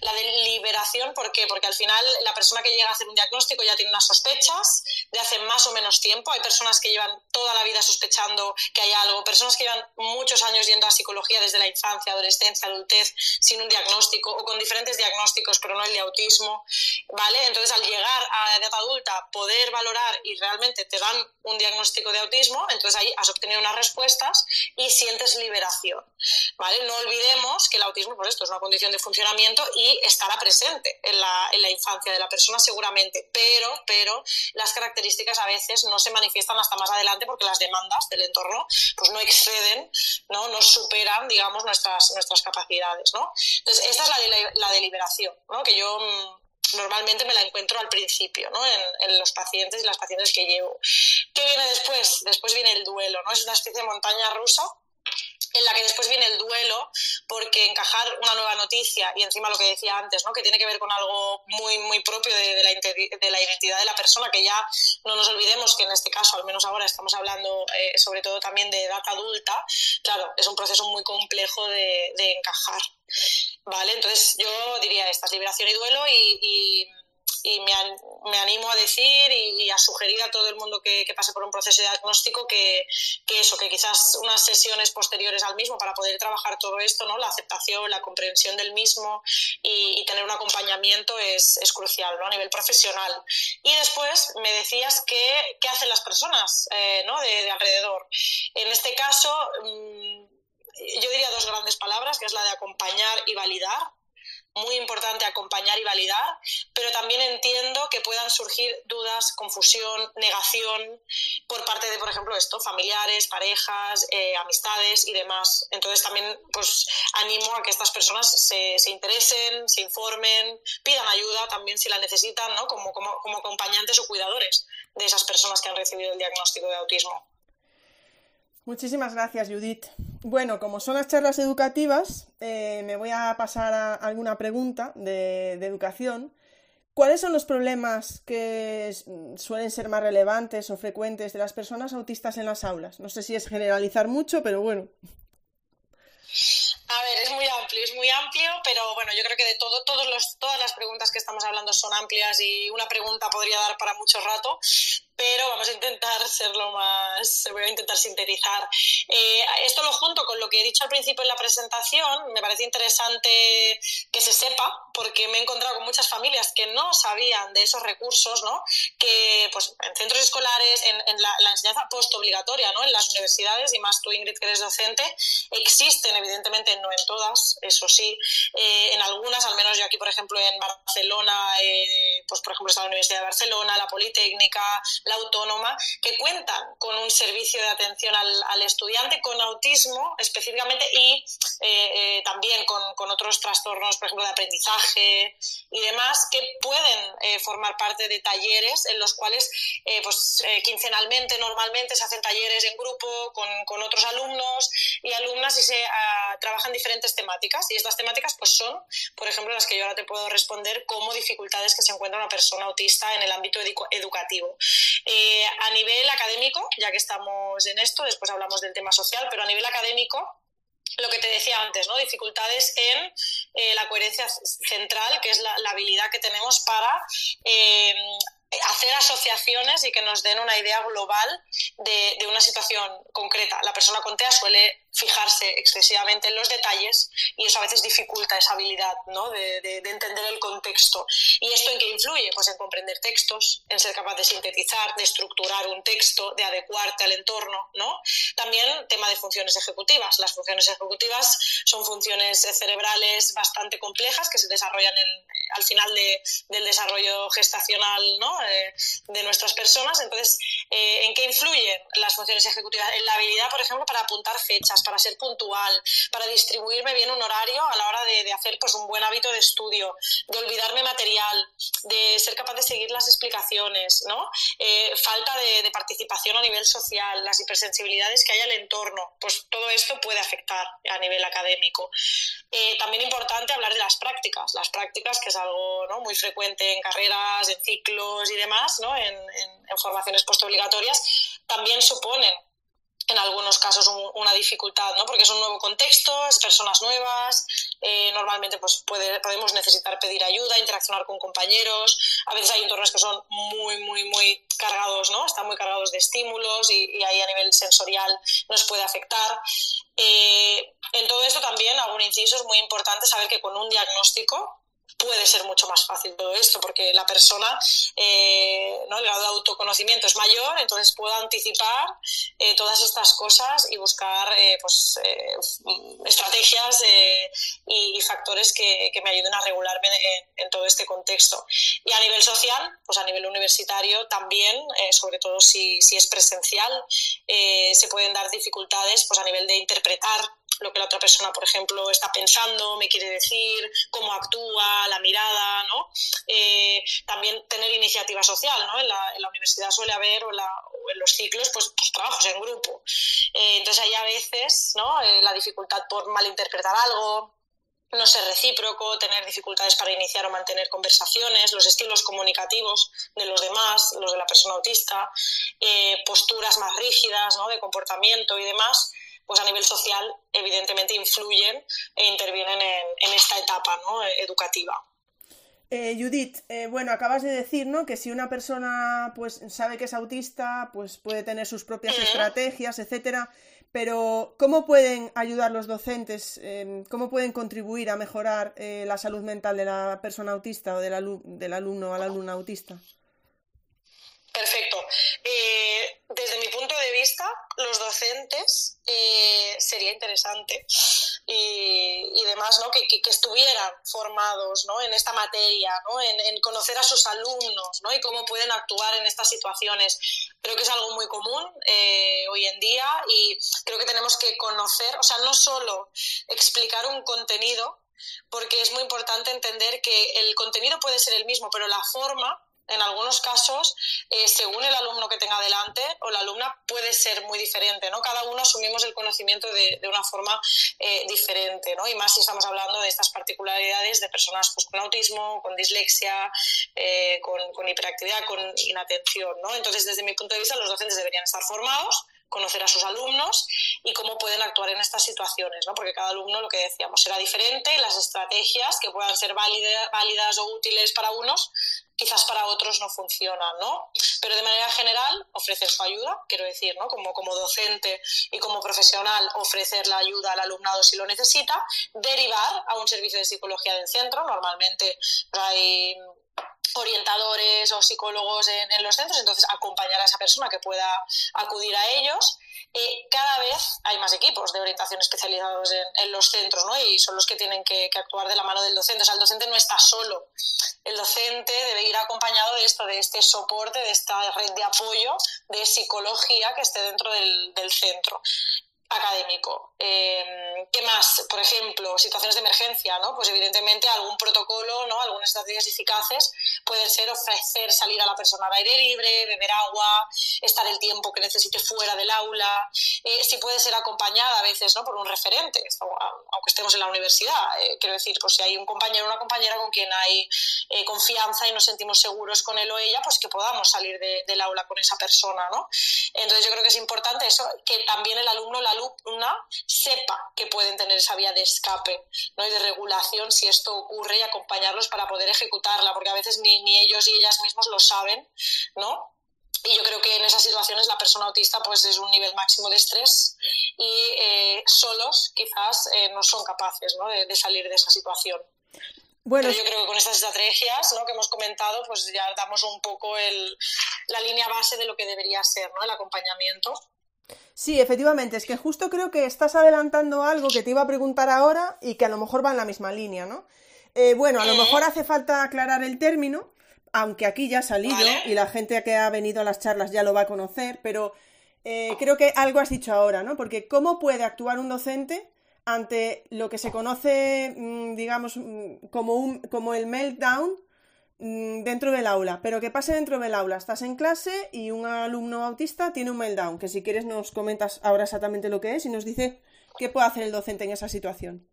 La deliberación, ¿por qué? Porque al final la persona que llega a hacer un diagnóstico ya tiene unas sospechas de hace más o menos tiempo. Hay personas que llevan toda la vida sospechando que hay algo, personas que llevan muchos años yendo a psicología desde la infancia, adolescencia, adultez, sin un diagnóstico o con diferentes diagnósticos, pero no el de autismo, ¿vale? Entonces, al llegar a la edad adulta, poder valorar y realmente te dan un diagnóstico de autismo, entonces ahí has obtenido unas respuestas y sientes liberación. ¿Vale? No olvidemos que el autismo, por esto, es una condición de funcionamiento y estará presente en la, en la infancia de la persona seguramente, pero, pero las características a veces no se manifiestan hasta más adelante porque las demandas del entorno pues no exceden, no, no superan, digamos, nuestras, nuestras capacidades, ¿no? Entonces, esta es la, la deliberación, ¿no? Que yo mm, normalmente me la encuentro al principio, ¿no? En, en, los pacientes y las pacientes que llevo. ¿Qué viene después? Después viene el duelo, ¿no? Es una especie de montaña rusa en la que después viene el duelo, porque encajar una nueva noticia y encima lo que decía antes, ¿no? que tiene que ver con algo muy, muy propio de, la, de la, identidad de la persona, que ya no nos olvidemos que en este caso, al menos ahora, estamos hablando eh, sobre todo también de edad adulta, claro, es un proceso muy complejo de, de encajar. ¿Vale? Entonces yo diría esta, liberación y duelo y, y y me, me animo a decir y, a sugerir a todo el mundo que, pase por un proceso de diagnóstico que, eso, que quizás unas sesiones posteriores al mismo para poder trabajar todo esto, ¿no? La aceptación, la comprensión del mismo y, tener un acompañamiento es, crucial, ¿no? A nivel profesional. Y después me decías que, qué hacen las personas, eh, ¿no? De, alrededor. En este caso, mm, yo diría dos grandes palabras, que es la de acompañar y validar muy importante acompañar y validar, pero también entiendo que puedan surgir dudas, confusión, negación por parte de, por ejemplo, esto, familiares, parejas, eh, amistades y demás. Entonces también pues animo a que estas personas se, se, interesen, se informen, pidan ayuda también si la necesitan, ¿no? Como, como, como acompañantes o cuidadores de esas personas que han recibido el diagnóstico de autismo.
Muchísimas gracias, Judith. Bueno, como son las charlas educativas, eh, me voy a pasar a alguna pregunta de, educación. ¿Cuáles son los problemas que suelen ser más relevantes o frecuentes de las personas autistas en las aulas? No sé si es generalizar mucho, pero bueno.
A ver, es muy amplio, es muy amplio, pero bueno, yo creo que de todo, todos los, todas las preguntas que estamos hablando son amplias y una pregunta podría dar para mucho rato pero vamos a intentar serlo más, voy a intentar sintetizar. Eh, esto lo junto con lo que he dicho al principio en la presentación, me parece interesante que se sepa, porque me he encontrado con muchas familias que no sabían de esos recursos, ¿no? que pues, en centros escolares, en, la, enseñanza postobligatoria, ¿no? en las universidades, y más tú Ingrid que eres docente, existen, evidentemente no en todas, eso sí, eh, en algunas, al menos yo aquí, por ejemplo, en Barcelona, eh, pues por ejemplo está la Universidad de Barcelona, la Politécnica, la autónoma, que cuentan con un servicio de atención al, estudiante con autismo específicamente y eh, eh, también con, otros trastornos, por ejemplo, de aprendizaje y demás, que pueden eh, formar parte de talleres en los cuales pues, quincenalmente, normalmente se hacen talleres en grupo con, otros alumnos y alumnas y se ah, trabajan diferentes temáticas. Y estas temáticas pues, son, por ejemplo, las que yo ahora te puedo responder como dificultades que se encuentra una persona autista en el ámbito educativo. Eh, a nivel académico, ya que estamos en esto, después hablamos del tema social, pero a nivel académico, lo que te decía antes, ¿no? Dificultades en eh, la coherencia central, que es la, habilidad que tenemos para eh, hacer asociaciones y que nos den una idea global de, de, una situación concreta. La persona con TEA suele fijarse excesivamente en los detalles y eso a veces dificulta esa habilidad ¿no? de, de, entender el contexto. ¿Y esto en qué influye? Pues en comprender textos, en ser capaz de sintetizar, de estructurar un texto, de adecuarte al entorno. ¿no? También tema de funciones ejecutivas. Las funciones ejecutivas son funciones cerebrales bastante complejas que se desarrollan al final de, del desarrollo gestacional ¿no? Eh, de nuestras personas. Entonces, eh, ¿en qué influyen las funciones ejecutivas? En la habilidad, por ejemplo, para apuntar fechas para ser puntual, para distribuirme bien un horario a la hora de, hacer pues, un buen hábito de estudio, de olvidarme material, de ser capaz de seguir las explicaciones, ¿no? Eh, falta de, participación a nivel social, las hipersensibilidades que hay al entorno, pues todo esto puede afectar a nivel académico. Eh, también importante hablar de las prácticas, las prácticas que es algo ¿no? muy frecuente en carreras, en ciclos y demás, ¿no? en, en, en formaciones postobligatorias, también suponen en algunos casos una dificultad, ¿no? Porque es un nuevo contexto, es personas nuevas, eh, normalmente pues puede, podemos necesitar pedir ayuda, interaccionar con compañeros, a veces hay entornos que son muy, muy, muy cargados, ¿no? Están muy cargados de estímulos y, ahí a nivel sensorial nos puede afectar. Eh, en todo esto también, algún inciso, es muy importante saber que con un diagnóstico puede ser mucho más fácil todo esto, porque la persona, eh, ¿no? el grado de autoconocimiento es mayor, entonces puedo anticipar eh, todas estas cosas y buscar eh, pues, estrategias y, factores que, me ayuden a regularme en, todo este contexto. Y a nivel social, pues a nivel universitario también, sobre todo si, si es presencial, se pueden dar dificultades pues, a nivel de interpretar lo que la otra persona, por ejemplo, está pensando, me quiere decir, cómo actúa, la mirada, ¿no? Eh, también tener iniciativa social, ¿no? En la, universidad suele haber, o, en los ciclos, pues, pues trabajos en grupo. Eh, entonces hay a veces, ¿no? Eh, la dificultad por malinterpretar algo, no ser recíproco, tener dificultades para iniciar o mantener conversaciones, los estilos comunicativos de los demás, los de la persona autista, posturas más rígidas ¿no? de comportamiento y demás, pues a nivel social evidentemente influyen e intervienen en, esta etapa educativa.
Eh, Judith, eh, bueno, acabas de decir, ¿no? Que si una persona pues sabe que es autista, pues puede tener sus propias estrategias, etcétera. Pero, ¿cómo pueden ayudar los docentes? Em, ¿Cómo pueden contribuir a mejorar eh, la salud mental de la persona autista o del, del alumno o la alumna autista?
Perfecto. Eh, desde mi punto de vista, los docentes eh, sería interesante y, demás ¿no? que, estuvieran formados ¿no? en esta materia, ¿no? en, conocer a sus alumnos ¿no? y cómo pueden actuar en estas situaciones. Creo que es algo muy común eh, hoy en día y creo que tenemos que conocer, o sea, no solo explicar un contenido, porque es muy importante entender que el contenido puede ser el mismo, pero la forma en algunos casos, eh, según el alumno que tenga delante o la alumna, puede ser muy diferente, ¿no? Cada uno asumimos el conocimiento de, una forma eh, diferente, ¿no? Y más si estamos hablando de estas particularidades de personas pues, con autismo, con dislexia, eh, con, con, hiperactividad, con inatención, ¿no? Entonces, desde mi punto de vista, los docentes deberían estar formados conocer a sus alumnos y cómo pueden actuar en estas situaciones, ¿no? porque cada alumno, lo que decíamos, será diferente y las estrategias que puedan ser válidas o útiles para unos, quizás para otros no funcionan, ¿no? Pero de manera general, ofrecer su ayuda, quiero decir, ¿no? Como, como docente y como profesional, ofrecer la ayuda al alumnado si lo necesita, derivar a un servicio de psicología del centro, normalmente hay orientadores o psicólogos en, los centros, entonces acompañar a esa persona que pueda acudir a ellos. Eh, cada vez hay más equipos de orientación especializados en, los centros, ¿no? Y son los que tienen que, actuar de la mano del docente. O sea, el docente no está solo. El docente debe ir acompañado de esto, de este soporte, de esta red de apoyo de psicología que esté dentro del, del centro académico. Em, ¿Qué más? Por ejemplo, situaciones de emergencia, ¿no? Pues evidentemente algún protocolo, ¿no? Algunas estrategias eficaces pueden ser ofrecer salir a la persona al aire libre, beber agua, estar el tiempo que necesite fuera del aula. Eh, si puede ser acompañada a veces, ¿no? Por un referente, aunque estemos en la universidad. Eh, quiero decir, pues si hay un compañero o una compañera con quien hay eh, confianza y nos sentimos seguros con él o ella, pues que podamos salir del aula con esa persona, ¿no? Entonces yo creo que es importante eso, que también el alumno, la una sepa que pueden tener esa vía de escape ¿no? y de regulación si esto ocurre y acompañarlos para poder ejecutarla, porque a veces ni, ni ellos y ellas mismos lo saben, ¿no? Y yo creo que en esas situaciones la persona autista pues es un nivel máximo de estrés y eh, solos quizás eh, no son capaces ¿no? De, salir de esa situación. Bueno, Pero yo creo que con estas estrategias ¿no? que hemos comentado, pues ya damos un poco el, la línea base de lo que debería ser ¿no? el acompañamiento.
Sí, efectivamente, es que justo creo que estás adelantando algo que te iba a preguntar ahora y que a lo mejor va en la misma línea, ¿no? Eh, bueno, a lo mejor hace falta aclarar el término, aunque aquí ya ha salido y la gente que ha venido a las charlas ya lo va a conocer, pero eh, creo que algo has dicho ahora, ¿no? Porque ¿cómo puede actuar un docente ante lo que se conoce, mm, digamos, mm, como, un, como el meltdown dentro del aula, pero que pase dentro del aula. Estás en clase y un alumno autista tiene un meltdown, que si quieres nos comentas ahora exactamente lo que es y nos dice qué puede hacer el docente en esa situación.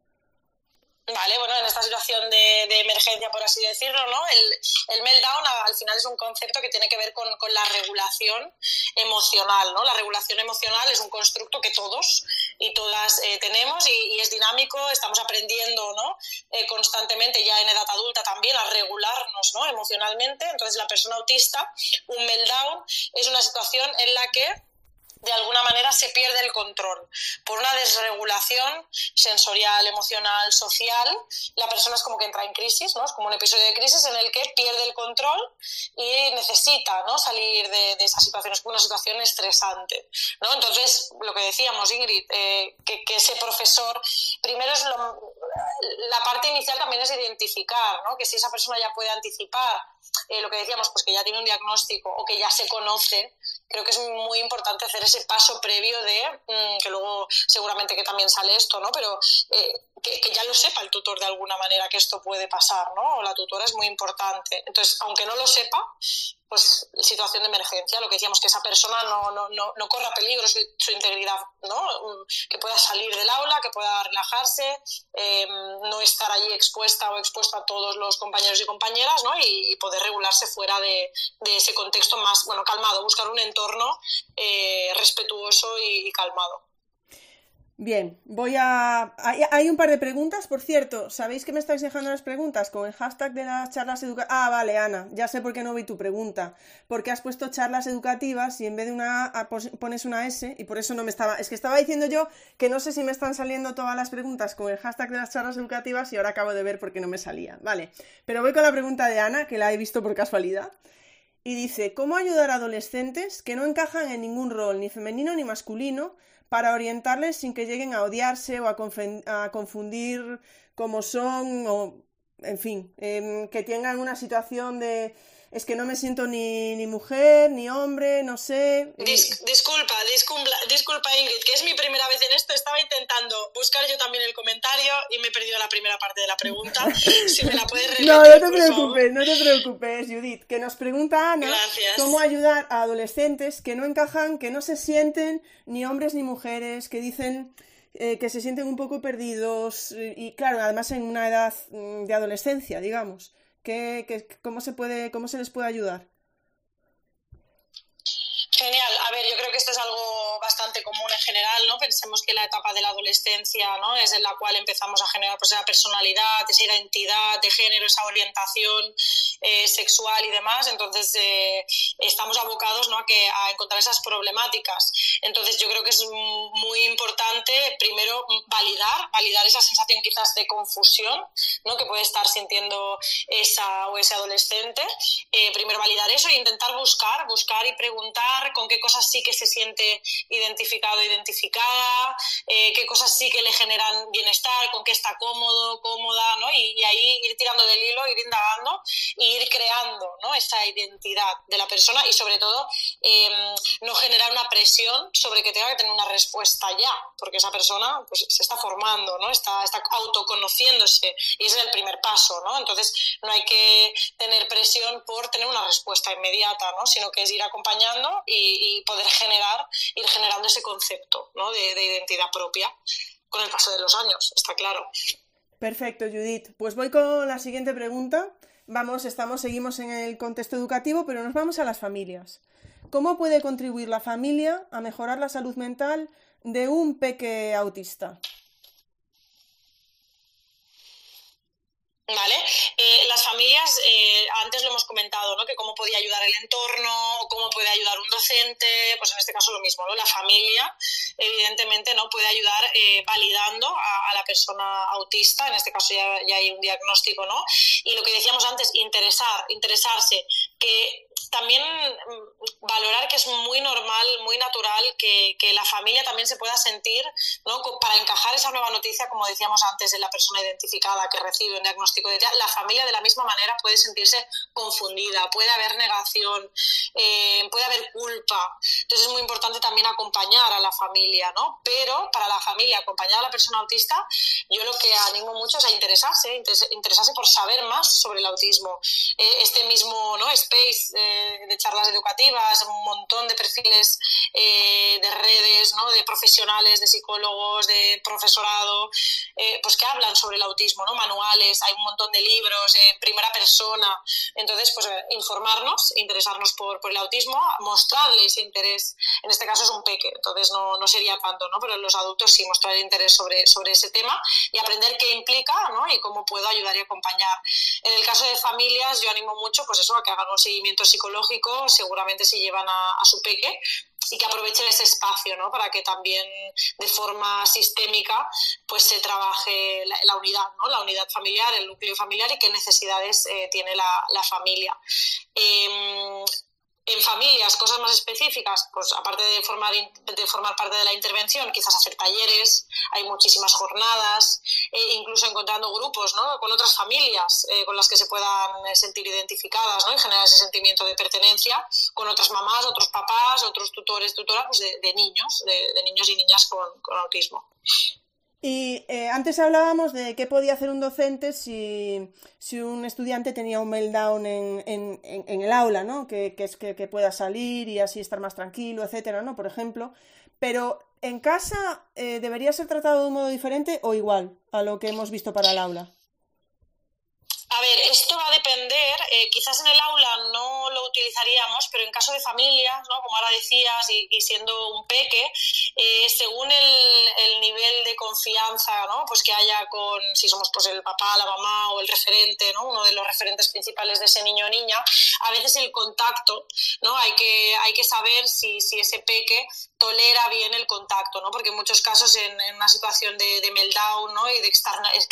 Vale, bueno, en esta situación de, emergencia, por así decirlo, ¿no? El, el, meltdown al final es un concepto que tiene que ver con, la regulación emocional, ¿no? La regulación emocional es un constructo que todos y todas eh, tenemos y, es dinámico, estamos aprendiendo, ¿no? Eh, constantemente, ya en edad adulta también, a regularnos, ¿no? Emocionalmente. Entonces, la persona autista, un meltdown, es una situación en la que de alguna manera se pierde el control. Por una desregulación sensorial, emocional, social, la persona es como que entra en crisis, ¿no? Es como un episodio de crisis en el que pierde el control y necesita, ¿no? Salir de, esa situación, es como una situación estresante, ¿no? Entonces, lo que decíamos, Ingrid, eh, que, ese profesor, primero es la parte inicial también es identificar, ¿no? Que si esa persona ya puede anticipar eh, lo que decíamos, pues que ya tiene un diagnóstico o que ya se conoce, creo que es muy importante hacer ese paso previo de, mm, que luego seguramente que también sale esto, ¿no? Pero eh, que, ya lo sepa el tutor de alguna manera que esto puede pasar, ¿no? O la tutora es muy importante. Entonces, aunque no lo sepa, pues situación de emergencia, lo que decíamos, que esa persona no, no, no, no corra peligro su, integridad, ¿no? Mm, que pueda salir del aula, que pueda relajarse, em, no estar allí expuesta o expuesto a todos los compañeros y compañeras, ¿no? Y, poder regularse fuera de, de, ese contexto más, bueno, calmado, buscar un entorno eh, respetuoso y calmado.
Bien, voy a... Hay, un par de preguntas, por cierto. ¿Sabéis que me estáis dejando las preguntas con el hashtag de las charlas educativas? Ah, vale, Ana, ya sé por qué no vi tu pregunta. Porque has puesto charlas educativas y en vez de una A pones una S y por eso no me estaba... Es que estaba diciendo yo que no sé si me están saliendo todas las preguntas con el hashtag de las charlas educativas y ahora acabo de ver por qué no me salía. Vale, pero voy con la pregunta de Ana, que la he visto por casualidad. Y dice, ¿cómo ayudar a adolescentes que no encajan en ningún rol, ni femenino ni masculino, para orientarles sin que lleguen a odiarse o a, confundir cómo son o, en fin, em, que tengan una situación de es que no me siento ni, ni mujer, ni hombre, no sé.
disculpa, disculpa, disculpa Ingrid, que es mi primera vez en esto. Estaba intentando buscar yo también el comentario y me he perdido la primera parte de la pregunta. si me la puedes repetir,
No, no te preocupes, no te preocupes, Judith. Que nos pregunta Ana cómo ayudar a adolescentes que no encajan, que no se sienten ni hombres ni mujeres, que dicen... Eh, que se sienten un poco perdidos y claro, además en una edad mm, de adolescencia, digamos. ¿Qué, cómo, se puede, ¿Cómo se les puede ayudar?
Genial. A ver, yo creo que esto es algo bastante común en general, ¿no? Pensemos que la etapa de la adolescencia, ¿no? Es en la cual empezamos a generar pues, esa personalidad, esa identidad de género, esa orientación eh, sexual y demás. Entonces, eh, estamos abocados ¿no? a, que, a encontrar esas problemáticas. Entonces, yo creo que es muy importante, primero, validar, validar esa sensación quizás de confusión, ¿no? Que puede estar sintiendo esa o ese adolescente. Eh, primero, validar eso e intentar buscar, buscar y preguntar con qué cosas sí que se siente identificado, identificada, eh, qué cosas sí que le generan bienestar, con qué está cómodo, cómoda, ¿no? Y, ahí ir tirando del hilo, ir indagando e ir creando, ¿no? Esa identidad de la persona y sobre todo em, no generar una presión sobre que tenga que tener una respuesta ya, porque esa persona pues, se está formando, ¿no? Está, está autoconociéndose y ese es el primer paso, ¿no? Entonces no hay que tener presión por tener una respuesta inmediata, ¿no? Sino que es ir acompañando y y, poder generar, ir generando ese concepto de, identidad propia con el paso de los años, está claro.
Perfecto, Judith. Pues voy con la siguiente pregunta. Vamos, estamos, seguimos en el contexto educativo, pero nos vamos a las familias. ¿Cómo puede contribuir la familia a mejorar la salud mental de un peque autista?
¿Vale? Eh, las familias, eh, antes lo hemos comentado, ¿no? Que cómo podía ayudar el entorno, cómo puede ayudar un docente, pues en este caso lo mismo, ¿no? La familia, evidentemente, ¿no? Puede ayudar eh, validando a, la persona autista, en este caso ya, ya, hay un diagnóstico, ¿no? Y lo que decíamos antes, interesar, interesarse, que también mm, valorar que es muy normal, muy natural que, la familia también se pueda sentir, ¿no? para encajar esa nueva noticia, como decíamos antes, de la persona identificada que recibe un diagnóstico de la familia de la misma manera puede sentirse confundida, puede haber negación, eh, puede haber culpa. Entonces es muy importante también acompañar a la familia, ¿no? Pero para la familia, acompañar a la persona autista, yo lo que animo mucho es a interesarse, interesarse por saber más sobre el autismo. Eh, este mismo ¿no? space eh, de charlas educativas, un montón de perfiles de redes, ¿no? de profesionales, de psicólogos, de profesorado, pues que hablan sobre el autismo, ¿no? manuales, hay un montón de libros en primera persona. Entonces, pues informarnos, interesarnos por, por, el autismo, mostrarle ese interés. En este caso es un peque, entonces no, no sería tanto, ¿no? Pero los adultos sí mostrar interés sobre, sobre ese tema y aprender qué implica, ¿no? Y cómo puedo ayudar y acompañar. En el caso de familias, yo animo mucho, pues eso, a que hagan un seguimiento psicológico, seguramente si llevan a, su peque, y que aprovechen ese espacio ¿no? para que también de forma sistémica pues se trabaje la, unidad, ¿no? la unidad familiar, el núcleo familiar y qué necesidades eh, tiene la, familia. Eh, en familias, cosas más específicas, pues aparte de formar, de formar parte de la intervención, quizás hacer talleres, hay muchísimas jornadas, e incluso encontrando grupos ¿no? con otras familias eh, con las que se puedan eh, sentir identificadas ¿no? y generar ese sentimiento de pertenencia con otras mamás, otros papás, otros tutores, tutoras pues de, niños, de, niños y niñas con autismo.
Y eh, antes hablábamos de qué podía hacer un docente si, si un estudiante tenía un meltdown en, en, el aula, ¿no? Que, que, pueda salir y así estar más tranquilo, etcétera, ¿no? Por ejemplo. Pero en casa eh, debería ser tratado de un modo diferente o igual a lo que hemos visto para el aula.
A ver, esto va a depender, eh, quizás en el aula no lo utilizaríamos, pero en caso de familias, ¿no? como ahora decías, y, siendo un peque, eh, según el, nivel de confianza ¿no? pues que haya con, si somos pues el papá, la mamá o el referente, ¿no? uno de los referentes principales de ese niño o niña, a veces el contacto, ¿no? hay, que, hay que saber si, si ese peque tolera bien el contacto, ¿no? porque en muchos casos en, una situación de, de meltdown ¿no? y de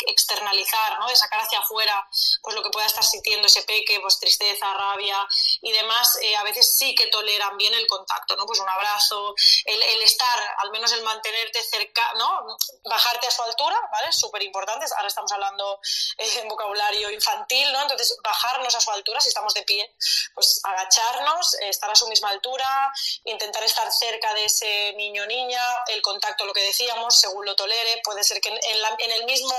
externalizar, ¿no? de sacar hacia afuera pues lo que pueda estar sintiendo ese peque, pues tristeza, rabia y demás, eh, a veces sí que toleran bien el contacto, ¿no? pues un abrazo, el, estar, al menos el mantenerte cerca, ¿no? bajarte a su altura, ¿vale? Súper importante, ahora estamos hablando eh, en vocabulario infantil, ¿no? entonces bajarnos a su altura si estamos de pie, pues agacharnos, estar a su misma altura, intentar estar cerca de ese niño o niña, el contacto, lo que decíamos, según lo tolere. Puede ser que en, el mismo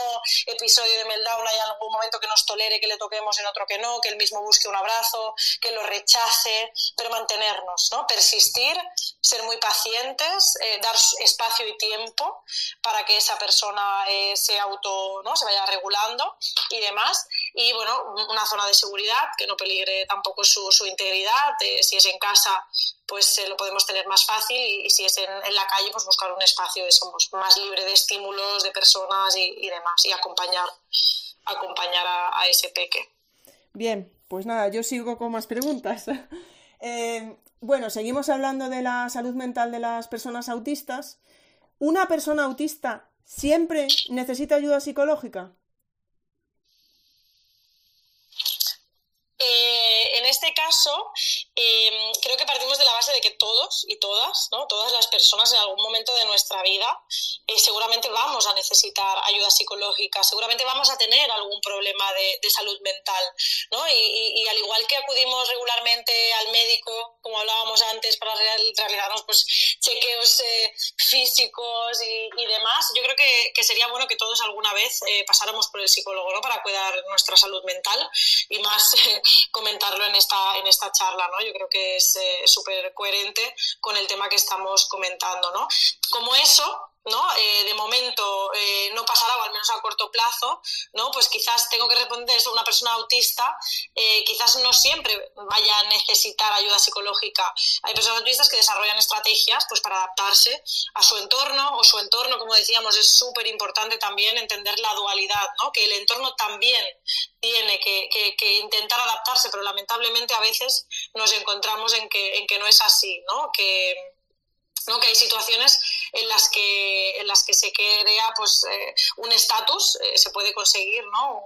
episodio de Meltdown haya algún momento que nos tolere que le toquemos, en otro que no, que él mismo busque un abrazo, que lo rechace, pero mantenernos, ¿no? Persistir, ser muy pacientes, eh, dar espacio y tiempo para que esa persona eh, se auto, ¿no? Se vaya regulando y demás. Y bueno, una zona de seguridad que no peligre tampoco su, su integridad. Eh, si es en casa, pues lo podemos tener más fácil y, si es en, la calle, pues buscar un espacio de somos más libre de estímulos, de personas y, demás, y acompañar, acompañar a, ese peque.
Bien, pues nada, yo sigo con más preguntas. Eh, bueno, seguimos hablando de la salud mental de las personas autistas. ¿Una persona autista siempre necesita ayuda psicológica?
Eh, en este caso, em, creo que partimos de la base de que todos y todas, ¿no? todas las personas en algún momento de nuestra vida, eh, seguramente vamos a necesitar ayuda psicológica, seguramente vamos a tener algún problema de, salud mental. ¿no? Y, al igual que acudimos regularmente al médico, como hablábamos antes, para realizarnos pues, chequeos eh, físicos y, demás, yo creo que, que, sería bueno que todos alguna vez pasáramos por el psicólogo ¿no? para cuidar nuestra salud mental y más comentarlo en esta, en esta charla, ¿no? Yo creo que es eh, súper coherente con el tema que estamos comentando, ¿no? Como eso, ¿no? Eh, de momento eh, no pasará, o al menos a corto plazo, ¿no? Pues quizás tengo que responder eso una persona autista, eh, quizás no siempre vaya a necesitar ayuda psicológica. Hay personas autistas que desarrollan estrategias pues, para adaptarse a su entorno, o su entorno, como decíamos, es súper importante también entender la dualidad, ¿no? Que el entorno también tiene que, que, intentar adaptarse, pero lamentablemente a veces nos encontramos en que, en que no es así, ¿no? Que, ¿no? que hay situaciones en las que, en las que se crea pues, eh, un estatus, eh, se puede conseguir ¿no?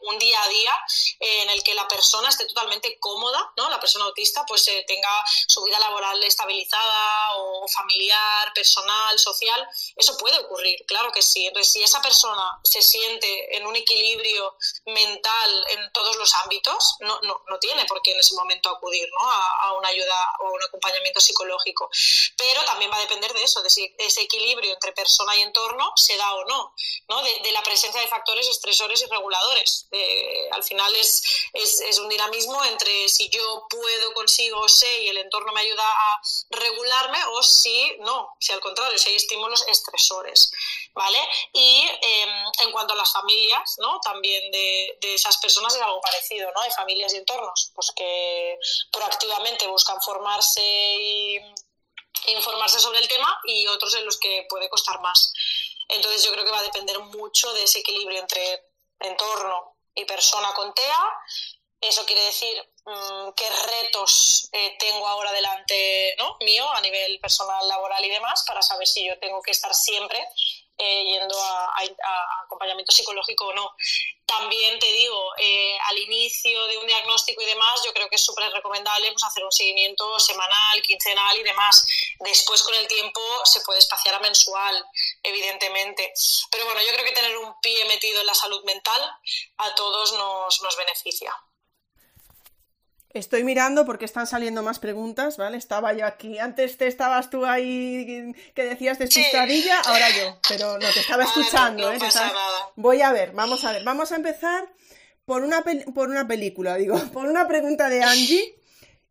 Un, día a día en el que la persona esté totalmente cómoda, ¿no? La persona autista pues eh, tenga su vida laboral estabilizada o familiar, personal, social. Eso puede ocurrir, claro que sí. Entonces, si esa persona se siente en un equilibrio mental en todos los ámbitos, no, no, no tiene por qué en ese momento acudir ¿no? a, una ayuda o un acompañamiento psicológico. Pero también va a depender de eso, de si ese equilibrio entre persona y entorno se da o no, ¿no? De la presencia de factores estresores y reguladores. Eh, al final es, es, un dinamismo entre si yo puedo, consigo, sé y el entorno me ayuda a regularme o si no, si al contrario, si hay estímulos estresores. ¿vale? Y em, en cuanto a las familias, ¿no? También de, de, esas personas es algo parecido, ¿no? Hay familias y entornos pues que proactivamente buscan formarse y informarse sobre el tema y otros en los que puede costar más. Entonces yo creo que va a depender mucho de ese equilibrio entre entorno y persona con TEA. Eso quiere decir mm, qué retos eh, tengo ahora delante ¿no? mío a nivel personal, laboral y demás para saber si yo tengo que estar siempre eh, yendo a, acompañamiento psicológico o no. También te digo, eh, al inicio de un diagnóstico y demás, yo creo que es súper recomendable pues, hacer un seguimiento semanal, quincenal y demás. Después, con el tiempo, se puede espaciar a mensual, evidentemente. Pero bueno, yo creo que tener un pie metido en la salud mental a todos nos, nos beneficia.
Estoy mirando porque están saliendo más preguntas, ¿vale? Estaba yo aquí. Antes te estabas tú ahí que decías de chistadilla, ahora yo. Pero no, te estaba ah, escuchando, ¿eh? Voy a ver, vamos a ver. Vamos a empezar por una, por una película, digo, por una pregunta de Angie.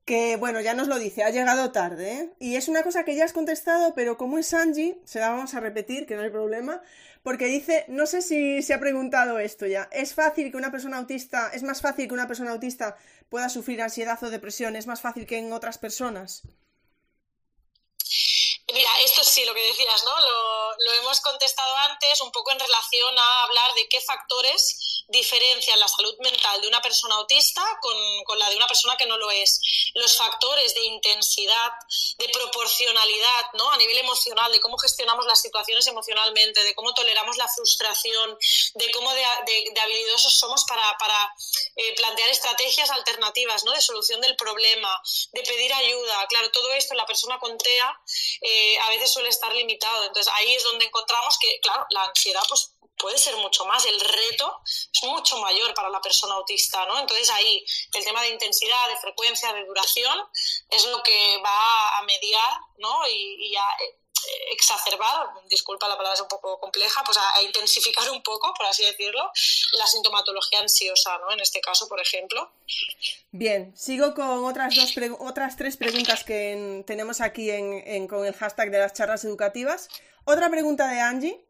que bueno, ya nos lo dice, ha llegado tarde, ¿eh? Y es una cosa que ya has contestado, pero como es Angie, se la vamos a repetir, que no hay problema, porque dice, no sé si se ha preguntado esto ya, ¿es fácil que una persona autista, es más fácil que una persona autista pueda sufrir ansiedad o depresión, es más fácil que en otras personas?
Mira, esto sí, lo que decías, ¿no? Lo, hemos contestado antes, un poco en relación a hablar de qué factores diferencian la salud mental de una persona autista con, con, la de una persona que no lo es. Los factores de intensidad, de proporcionalidad, ¿no? A nivel emocional, de cómo gestionamos las situaciones emocionalmente, de cómo toleramos la frustración, de cómo de, habilidosos somos para, para eh, plantear estrategias alternativas, ¿no? De solución del problema, de pedir ayuda. Claro, todo esto la persona con TEA eh, a veces suele estar limitado. Entonces ahí es donde encontramos que, claro, la ansiedad pues puede ser mucho más, el reto es mucho mayor para la persona autista, ¿no? Entonces ahí el tema de intensidad, de frecuencia, de duración es lo que va a mediar, ¿no? Y, y a exacerbar, disculpa la palabra es un poco compleja, pues a, intensificar un poco, por así decirlo, la sintomatología ansiosa, ¿no? En este caso, por ejemplo.
Bien, sigo con otras dos otras tres preguntas que en, tenemos aquí en, con el hashtag de las charlas educativas. Otra pregunta de Angie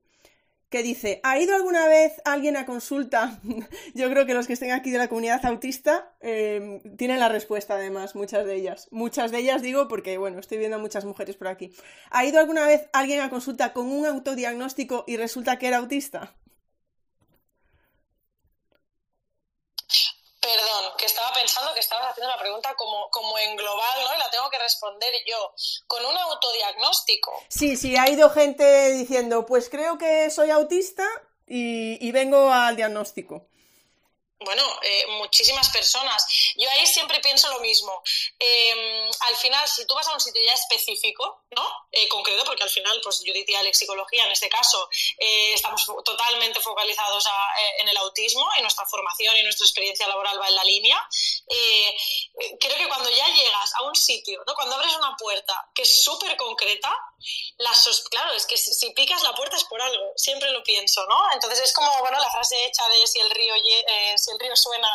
que dice, ¿ha ido alguna vez alguien a consulta? Yo creo que los que estén aquí de la comunidad autista eh, tienen la respuesta, además, muchas de ellas. Muchas de ellas digo porque, bueno, estoy viendo a muchas mujeres por aquí. ¿Ha ido alguna vez alguien a consulta con un autodiagnóstico y resulta que era autista?
Perdón, que estaba pensando que estabas haciendo la pregunta como, como en global, ¿no? Y la tengo que responder yo. Con un autodiagnóstico.
Sí, sí, ha ido gente diciendo, pues creo que soy autista y, y vengo al diagnóstico
bueno, eh, muchísimas personas. Yo ahí siempre pienso lo mismo. Eh, al final, si tú vas a un sitio ya específico, ¿no? Eh, concreto, porque al final, pues Judith y Alex Psicología, en este caso, eh, estamos totalmente focalizados a, en el autismo y nuestra formación y nuestra experiencia laboral va en la línea. Eh, creo que cuando ya llegas a un sitio, ¿no? Cuando abres una puerta que es súper concreta, las claro, es que si, picas la puerta es por algo, siempre lo pienso, ¿no? Entonces es como, bueno, la frase hecha de si el río, eh, si el río suena,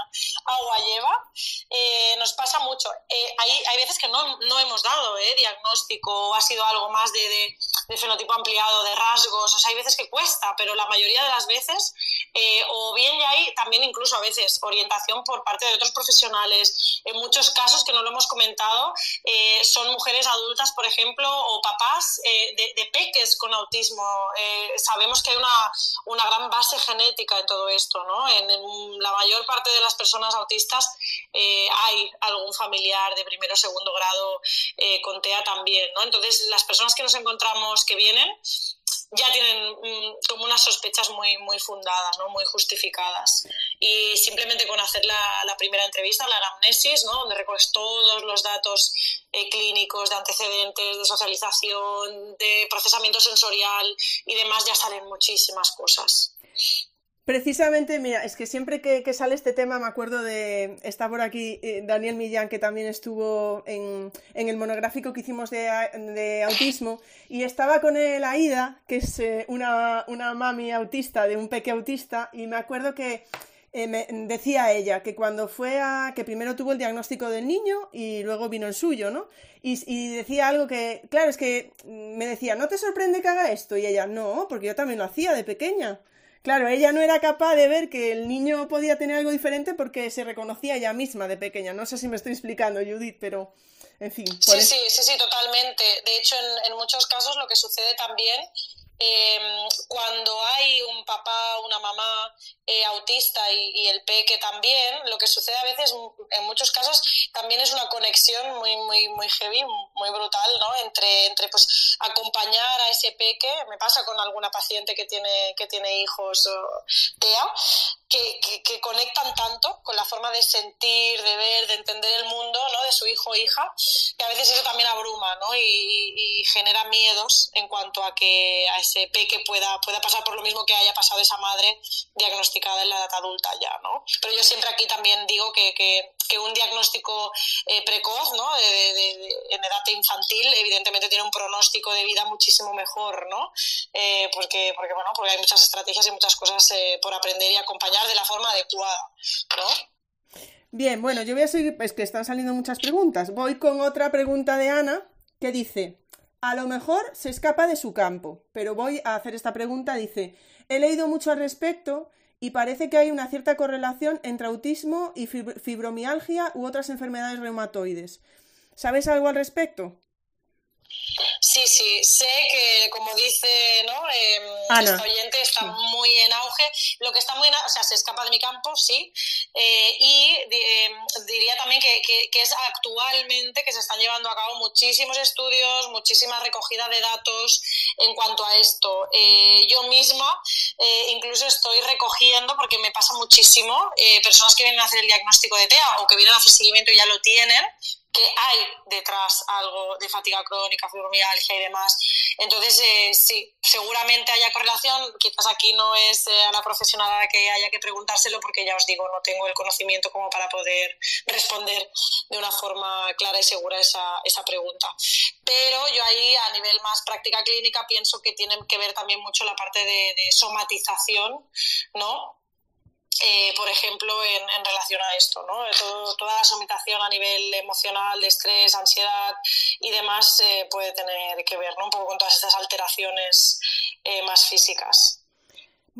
agua lleva, eh, nos pasa mucho. Eh, hay, hay veces que no, no hemos dado eh, diagnóstico, ha sido algo más de, de, de, fenotipo ampliado, de rasgos, o sea, hay veces que cuesta, pero la mayoría de las veces, eh, o bien ya hay también incluso a veces orientación por parte de otros profesionales, en muchos casos que no lo hemos comentado, eh, son mujeres adultas, por ejemplo, o papás eh, de, de, peques con autismo. Sabemos que hay una, una, gran base genética en todo esto, ¿no? En, en la mayor parte de las personas autistas eh, hay algún familiar de primero o segundo grado eh, con TEA también, ¿no? Entonces, las personas que nos encontramos que vienen ya tienen mm, como unas sospechas muy, muy fundadas, ¿no? muy justificadas. Y simplemente con hacer la, la primera entrevista, la anamnesis, ¿no? donde recoges todos los datos eh, clínicos, de antecedentes, de socialización, de procesamiento sensorial y demás, ya salen muchísimas cosas.
Precisamente, mira, es que siempre que, sale este tema me acuerdo de, está por aquí eh, Daniel Millán, que también estuvo en, en el monográfico que hicimos de, de, autismo, y estaba con él Aida, que es eh, una, una mami autista, de un peque autista, y me acuerdo que eh, me decía ella que cuando fue a, que primero tuvo el diagnóstico del niño y luego vino el suyo, ¿no? Y, y decía algo que, claro, es que me decía, ¿no te sorprende que haga esto? Y ella, no, porque yo también lo hacía de pequeña. Claro, ella no era capaz de ver que el niño podía tener algo diferente porque se reconocía ella misma de pequeña. No sé si me estoy explicando, Judith, pero en fin.
Sí, sí, sí, sí, totalmente. De hecho, en, en muchos casos lo que sucede también eh, cuando hay un papá, una mamá eh, autista y, y, el peque también, lo que sucede a veces, en muchos casos, también es una conexión muy, muy, muy heavy, muy brutal, ¿no? Entre, entre pues, acompañar a ese peque, me pasa con alguna paciente que tiene, que tiene hijos o TEA, que, que, que, conectan tanto con la forma de sentir, de ver, de entender el mundo, ¿no? De su hijo o hija, que a veces eso también abruma, ¿no? Y, y, y genera miedos en cuanto a que a ese peque pueda, pueda pasar por lo mismo que haya pasado esa madre diagnosticada en la edad adulta ya, ¿no? Pero yo siempre aquí también digo que, que, que un diagnóstico eh, precoz, ¿no? De, de, de, en edad infantil, evidentemente tiene un pronóstico de vida muchísimo mejor, ¿no? Eh, porque, porque, bueno, porque hay muchas estrategias y muchas cosas eh, por aprender y acompañar de la forma adecuada, ¿no?
Bien, bueno, yo voy a seguir, es que están saliendo muchas preguntas. Voy con otra pregunta de Ana que dice, a lo mejor se escapa de su campo, pero voy a hacer esta pregunta. Dice, he leído mucho al respecto y parece que hay una cierta correlación entre autismo y fibromialgia u otras enfermedades reumatoides. ¿Sabes algo al respecto?
Sí, sí, sé que como dice ¿no? eh, oyente está muy en auge. Lo que está muy en o sea, se escapa de mi campo, sí. Eh, y em, diría también que, que, es actualmente que se están llevando a cabo muchísimos estudios, muchísima recogida de datos en cuanto a esto. Eh, yo misma eh, incluso estoy recogiendo, porque me pasa muchísimo, personas que vienen a hacer el diagnóstico de TEA o que vienen a hacer seguimiento y ya lo tienen, que hay detrás algo de fatiga crónica, fibromialgia y demás. Entonces, eh, sí, seguramente haya correlación. Quizás aquí no es eh, a la profesional a la que haya que preguntárselo porque ya os digo, no tengo el conocimiento como para poder responder de una forma clara y segura esa, esa pregunta. Pero yo ahí, a nivel más práctica clínica, pienso que tiene que ver también mucho la parte de somatización, ¿no? Eh, por ejemplo, en, relación a esto, ¿no? toda la somatización a nivel emocional, de estrés, ansiedad y demás eh, puede tener que ver, ¿no? Un poco con todas estas alteraciones eh, más físicas.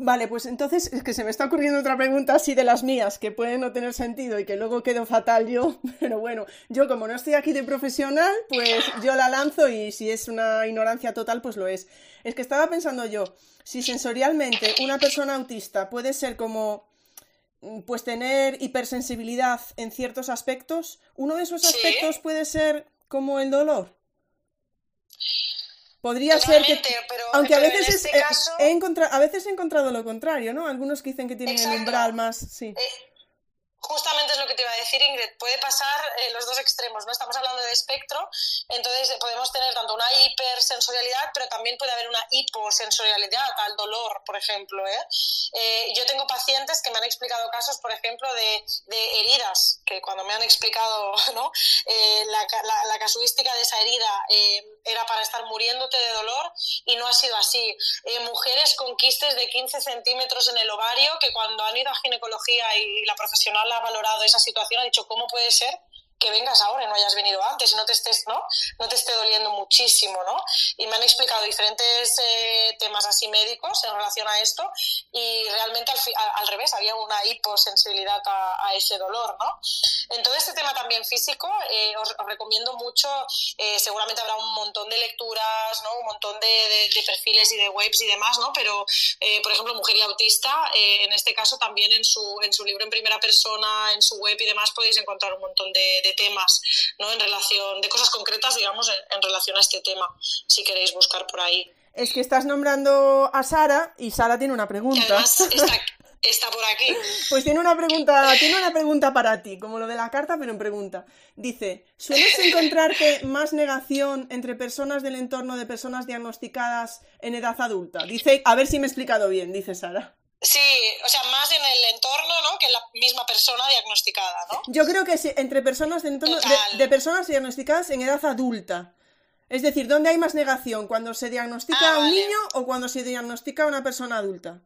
Vale, pues entonces es que se me está ocurriendo otra pregunta así de las mías, que puede no tener sentido y que luego quedo fatal yo, pero bueno, yo como no estoy aquí de profesional, pues yo la lanzo y si es una ignorancia total, pues lo es. Es que estaba pensando yo, si sensorialmente una persona autista puede ser como pues tener hipersensibilidad en ciertos aspectos, uno de esos aspectos puede ser como el dolor. Podría ser que, aunque a veces este he, encontrado, a veces he encontrado lo contrario, ¿no? Algunos que dicen que tienen el umbral más, sí.
Eh, Justamente es lo que te iba a decir, Ingrid. Puede pasar eh, los dos extremos, ¿no? Estamos hablando de espectro, entonces podemos tener tanto una hipersensorialidad, pero también puede haber una hiposensorialidad al dolor, por ejemplo. ¿eh? Eh, yo tengo pacientes que me han explicado casos, por ejemplo, de, heridas, que cuando me han explicado ¿no? La, la, la, casuística de esa herida era para estar muriéndote de dolor y no ha sido así. mujeres con quistes de 15 centímetros en el ovario que cuando han ido a ginecología y la profesional ha valorado esa situación, ha dicho, ¿cómo puede ser que vengas ahora y no hayas venido antes y no te estés, ¿no? No te esté doliendo muchísimo, ¿no? Y me han explicado diferentes eh, temas así médicos en relación a esto y realmente al, revés, había una hiposensibilidad a, ese dolor, ¿no? En todo este tema también físico, eh, os, recomiendo mucho, eh, seguramente habrá un montón de lecturas, ¿no? Un montón de, perfiles y de webs y demás, ¿no? Pero, por ejemplo, Mujer y Autista, en este caso también en su, en su libro en primera persona, en su web y demás podéis encontrar un montón de temas, ¿no? En relación, de cosas concretas, digamos, en, relación a este tema, si queréis buscar por ahí.
Es que estás nombrando a Sara y Sara tiene una pregunta.
está, por aquí.
Pues tiene una pregunta, tiene una pregunta para ti, como lo de la carta, pero en pregunta. Dice, ¿sueles encontrarte más negación entre personas del entorno de personas diagnosticadas en edad adulta? Dice, a ver si me he explicado bien, dice Sara.
Sí, o sea, más en el entorno, ¿no? Que la misma persona diagnosticada, ¿no?
Yo creo que sí, entre personas de, entorno, de, personas diagnosticadas en edad adulta. Es decir, ¿dónde hay más negación? ¿Cuando se diagnostica ah, a un niño o cuando se diagnostica a una persona adulta?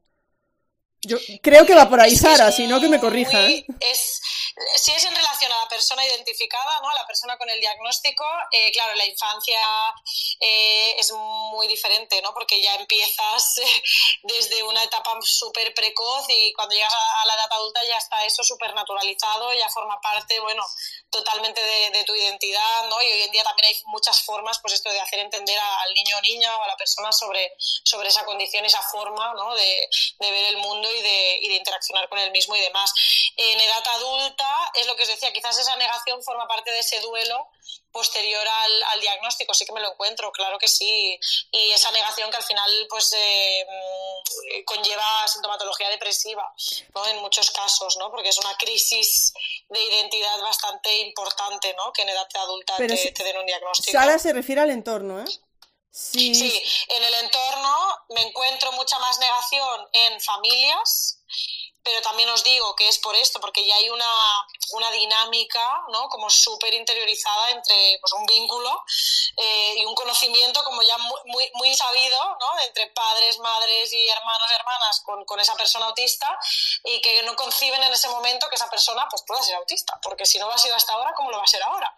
Yo creo que va por ahí, Sara, si no que me corrija. ¿eh?
Es, si es en relación a la persona identificada, ¿no? a la persona con el diagnóstico, eh, claro, la infancia eh, es muy diferente, ¿no? porque ya empiezas desde una etapa súper precoz y cuando llegas a, la edad adulta ya está eso súper naturalizado, ya forma parte, bueno, totalmente de, tu identidad, ¿no? Y hoy en día también hay muchas formas, pues esto de hacer entender al niño o niña o a la persona sobre, sobre esa condición, esa forma, ¿no? De, de ver el mundo y de, y de interaccionar con él mismo y demás. En edad adulta, es lo que os decía, quizás esa negación forma parte de ese duelo posterior al, diagnóstico, sí que me lo encuentro, claro que sí. Y esa negación que al final pues eh, mm, conlleva sintomatología depresiva, ¿no? En muchos casos, ¿no? Porque es una crisis de identidad bastante importante, ¿no? Que en edad adulta te, te, den un diagnóstico.
Sara se refiere al entorno, ¿eh?
Sí. sí, en el entorno me encuentro mucha más negación en familias pero también os digo que es por esto, porque ya hay una, una dinámica, ¿no? Como súper interiorizada entre pues, un vínculo eh, y un conocimiento como ya muy, muy sabido, ¿no? Entre padres, madres y hermanos y hermanas con, con, esa persona autista y que no conciben en ese momento que esa persona pues, pueda ser autista, porque si no lo ha sido hasta ahora, ¿cómo lo va a ser ahora?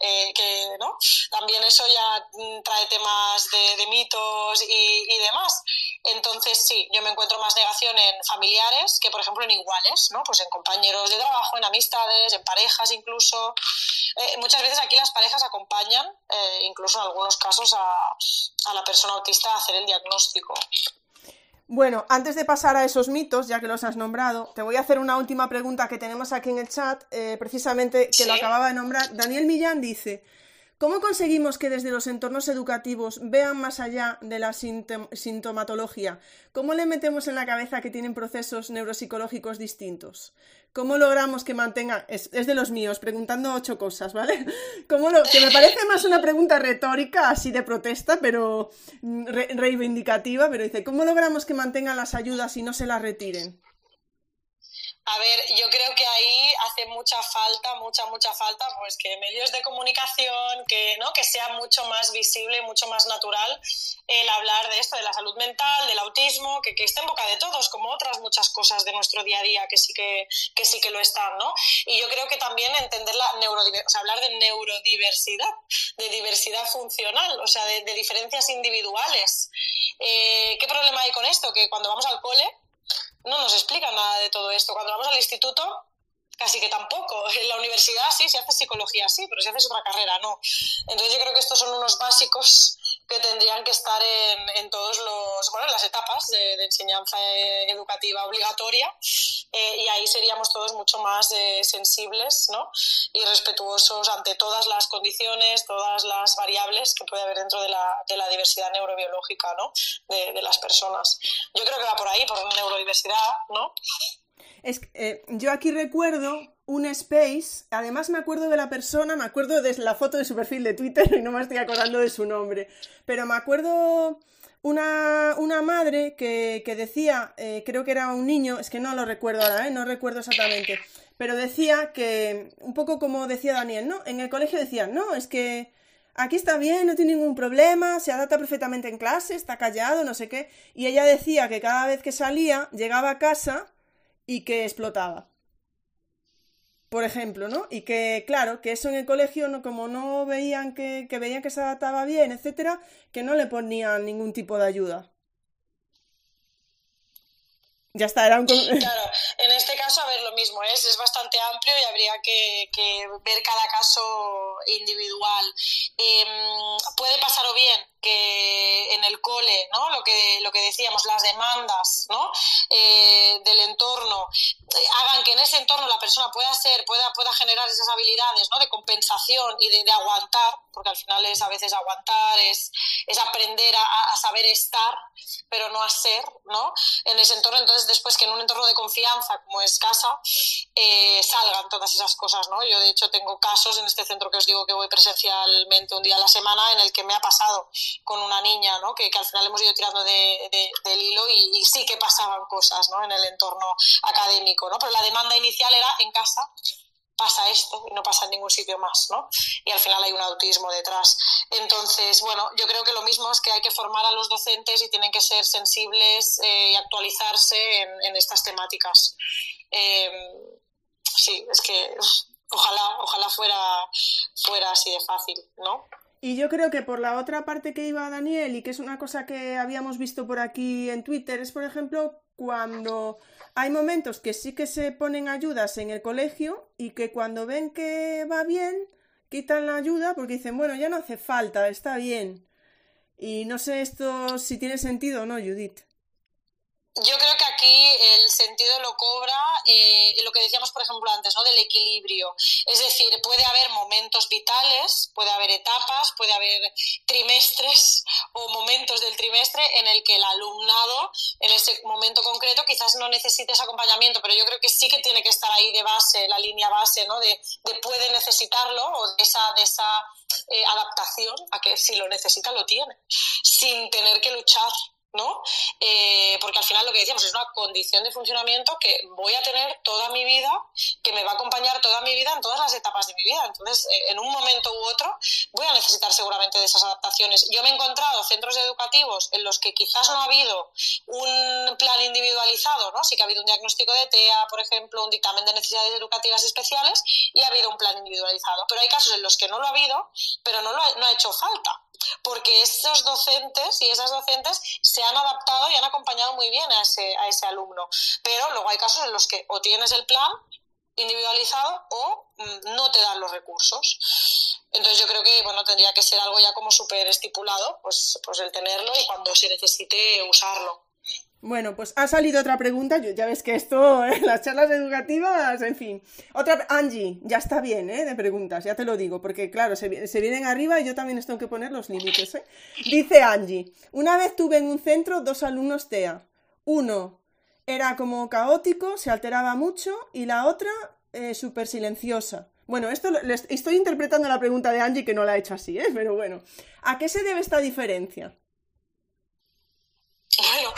Eh, que, ¿no? También eso ya mm, trae temas de, de mitos y, y, demás. Entonces, sí, yo me encuentro más negación en familiares que, por ejemplo, en iguales, ¿no? Pues en compañeros de trabajo, en amistades, en parejas incluso. Eh, muchas veces aquí las parejas acompañan, eh, incluso en algunos casos, a, a la persona autista a hacer el diagnóstico.
Bueno, antes de pasar a esos mitos, ya que los has nombrado, te voy a hacer una última pregunta que tenemos aquí en el chat, eh, precisamente que ¿Sí? lo acababa de nombrar. Daniel Millán dice, ¿Cómo conseguimos que desde los entornos educativos vean más allá de la sintomatología? ¿Cómo le metemos en la cabeza que tienen procesos neuropsicológicos distintos? ¿Cómo logramos que mantengan... Es, de los míos, preguntando ocho cosas, ¿vale? ¿Cómo lo... Que me parece más una pregunta retórica, así de protesta, pero re reivindicativa, pero dice, ¿cómo logramos que mantengan las ayudas y no se las retiren?
A ver, yo creo que ahí hace mucha falta, mucha, mucha falta, pues que medios de comunicación, que, ¿no? que sea mucho más visible, mucho más natural el hablar de esto, de la salud mental, del autismo, que, que esté en boca de todos, como otras muchas cosas de nuestro día a día que sí que, que sí que lo están, ¿no? Y yo creo que también entender la neurodiversidad, o sea, hablar de neurodiversidad, de diversidad funcional, o sea, de, de diferencias individuales. Eh, ¿Qué problema hay con esto? Que cuando vamos al cole, no nos explica nada de todo esto. Cuando vamos al instituto, casi que tampoco. En la universidad sí, se hace psicología sí, pero si haces otra carrera no. Entonces yo creo que estos son unos básicos que tendrían que estar en, en todos los, bueno, en las etapas de, enseñanza educativa obligatoria eh, y ahí seríamos todos mucho más eh, sensibles ¿no? y respetuosos ante todas las condiciones, todas las variables que puede haber dentro de la, de la diversidad neurobiológica ¿no? de, de las personas. Yo creo que va por ahí, por neurodiversidad, ¿no?
Es, eh, yo aquí recuerdo un space, además me acuerdo de la persona, me acuerdo de la foto de su perfil de Twitter y no me estoy acordando de su nombre, pero me acuerdo una, una madre que, que decía, eh, creo que era un niño, es que no lo recuerdo ahora, ¿eh? no recuerdo exactamente, pero decía que, un poco como decía Daniel, ¿no? En el colegio decían, no, es que aquí está bien, no tiene ningún problema, se adapta perfectamente en clase, está callado, no sé qué, y ella decía que cada vez que salía, llegaba a casa, y que explotaba. Por ejemplo, ¿no? Y que, claro, que eso en el colegio, no, como no veían que, que veían que se adaptaba bien, etcétera, que no le ponían ningún tipo de ayuda. Ya está, era un...
Claro, en este caso, a ver, lo mismo es, es bastante amplio y habría que, que ver cada caso individual. Eh, puede pasar o bien que en el cole, ¿no? Lo que, lo que decíamos, las demandas, ¿no? Eh, del entorno, eh, hagan que en ese entorno la persona pueda ser, pueda, pueda generar esas habilidades, ¿no? De compensación y de, aguantar, porque al final es a veces aguantar, es, es aprender a, a, saber estar, pero no a ser, ¿no? En ese entorno, entonces después que en un entorno de confianza como es casa, eh, salgan todas esas cosas, ¿no? Yo de hecho tengo casos en este centro que os digo que voy presencialmente un día a la semana en el que me ha pasado con una niña, ¿no? que, al final hemos ido tirando de, de, del hilo y, y, sí que pasaban cosas ¿no? en el entorno académico, ¿no? pero la demanda inicial era en casa pasa esto y no pasa en ningún sitio más, ¿no? Y al final hay un autismo detrás. Entonces, bueno, yo creo que lo mismo es que hay que formar a los docentes y tienen que ser sensibles eh, y actualizarse en, estas temáticas. Eh, sí, es que ojalá, ojalá fuera, fuera así de fácil, ¿no?
Y yo creo que por la otra parte que iba Daniel y que es una cosa que habíamos visto por aquí en Twitter es, por ejemplo, cuando hay momentos que sí que se ponen ayudas en el colegio y que cuando ven que va bien, quitan la ayuda porque dicen, bueno, ya no hace falta, está bien. Y no sé esto si tiene sentido o no, Judith.
Yo creo que aquí el sentido lo cobra eh, lo que decíamos, por ejemplo, antes, ¿no? Del equilibrio. Es decir, puede haber momentos vitales, puede haber etapas, puede haber trimestres o momentos del trimestre en el que el alumnado, en ese momento concreto, quizás no necesite ese acompañamiento, pero yo creo que sí que tiene que estar ahí de base, la línea base, ¿no? De, de puede necesitarlo o de esa, de esa eh, adaptación a que si lo necesita lo tiene, sin tener que luchar ¿no? Eh, porque al final lo que decíamos es una condición de funcionamiento que voy a tener toda mi vida, que me va a acompañar toda mi vida en todas las etapas de mi vida. Entonces, eh, en un momento u otro, voy a necesitar seguramente de esas adaptaciones. Yo me he encontrado centros educativos en los que quizás no ha habido un plan individualizado, ¿no? Sí que ha habido un diagnóstico de TEA, por ejemplo, un dictamen de necesidades educativas especiales y ha habido un plan individualizado. Pero hay casos en los que no lo ha habido, pero no, lo ha, no ha hecho falta porque esos docentes y esas docentes se han adaptado y han acompañado muy bien a ese, a ese alumno. Pero luego hay casos en los que o tienes el plan individualizado o mm, no te dan los recursos. Entonces yo creo que bueno tendría que ser algo ya como súper estipulado, pues, pues el tenerlo y cuando se necesite usarlo.
Bueno, pues ha salido otra pregunta. Ya ves que esto, en las charlas educativas, en fin. Otra, Angie, ya está bien, ¿eh? De preguntas, ya te lo digo, porque claro, se, vienen arriba y yo también les tengo que poner los límites, ¿eh? Dice Angie, una vez tuve en un centro dos alumnos TEA. Uno era como caótico, se alteraba mucho y la otra eh, súper silenciosa. Bueno, esto estoy interpretando la pregunta de Angie que no la ha hecho así, ¿eh? Pero bueno, ¿a qué se debe esta diferencia?
Bueno,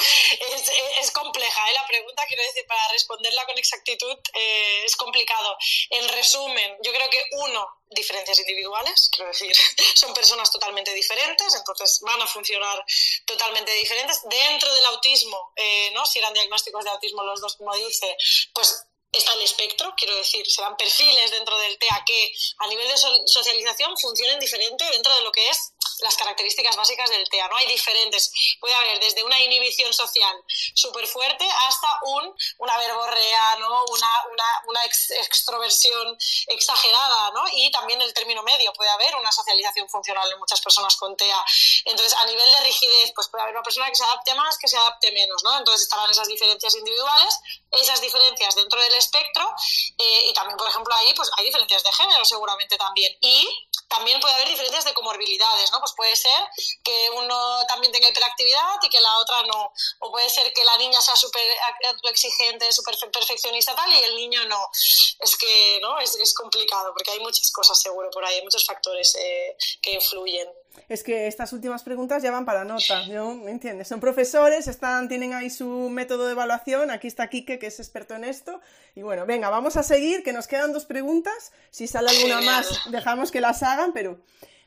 es, compleja ¿eh? la pregunta, quiero decir, para responderla con exactitud eh, es complicado. En resumen, yo creo que uno, diferencias individuales, quiero decir, son personas totalmente diferentes, entonces van a funcionar totalmente diferentes. Dentro del autismo, eh, ¿no? si eran diagnósticos de autismo los dos, como dice, pues está el espectro, quiero decir, serán perfiles dentro del TEA que a nivel de socialización funcionen diferente dentro de lo que es las características básicas del TEA. No hay diferentes. Puede haber desde una inhibición social súper fuerte hasta un, una verborrea, ¿no? una, una, una extroversión exagerada. ¿no? Y también el término medio. Puede haber una socialización funcional en muchas personas con TEA. Entonces, a nivel de rigidez, pues puede haber una persona que se adapte más, que se adapte menos. ¿no? Entonces, estarán esas diferencias individuales, esas diferencias dentro del espectro eh, y también, por ejemplo, ahí pues hay diferencias de género seguramente también. Y también puede haber diferencias de comorbilidades, ¿no? Pues puede ser que uno también tenga hiperactividad y que la otra no. O puede ser que la niña sea súper exigente, súper perfeccionista tal y el niño no. Es que, ¿no? Es, es, complicado porque hay muchas cosas seguro por ahí, hay muchos factores eh, que influyen
es que estas últimas preguntas ya van para nota, ¿no? ¿Me entiendes? Son profesores, están, tienen ahí su método de evaluación, aquí está Quique, que es experto en esto, y bueno, venga, vamos a seguir, que nos quedan dos preguntas, si sale alguna más, dejamos que las hagan, pero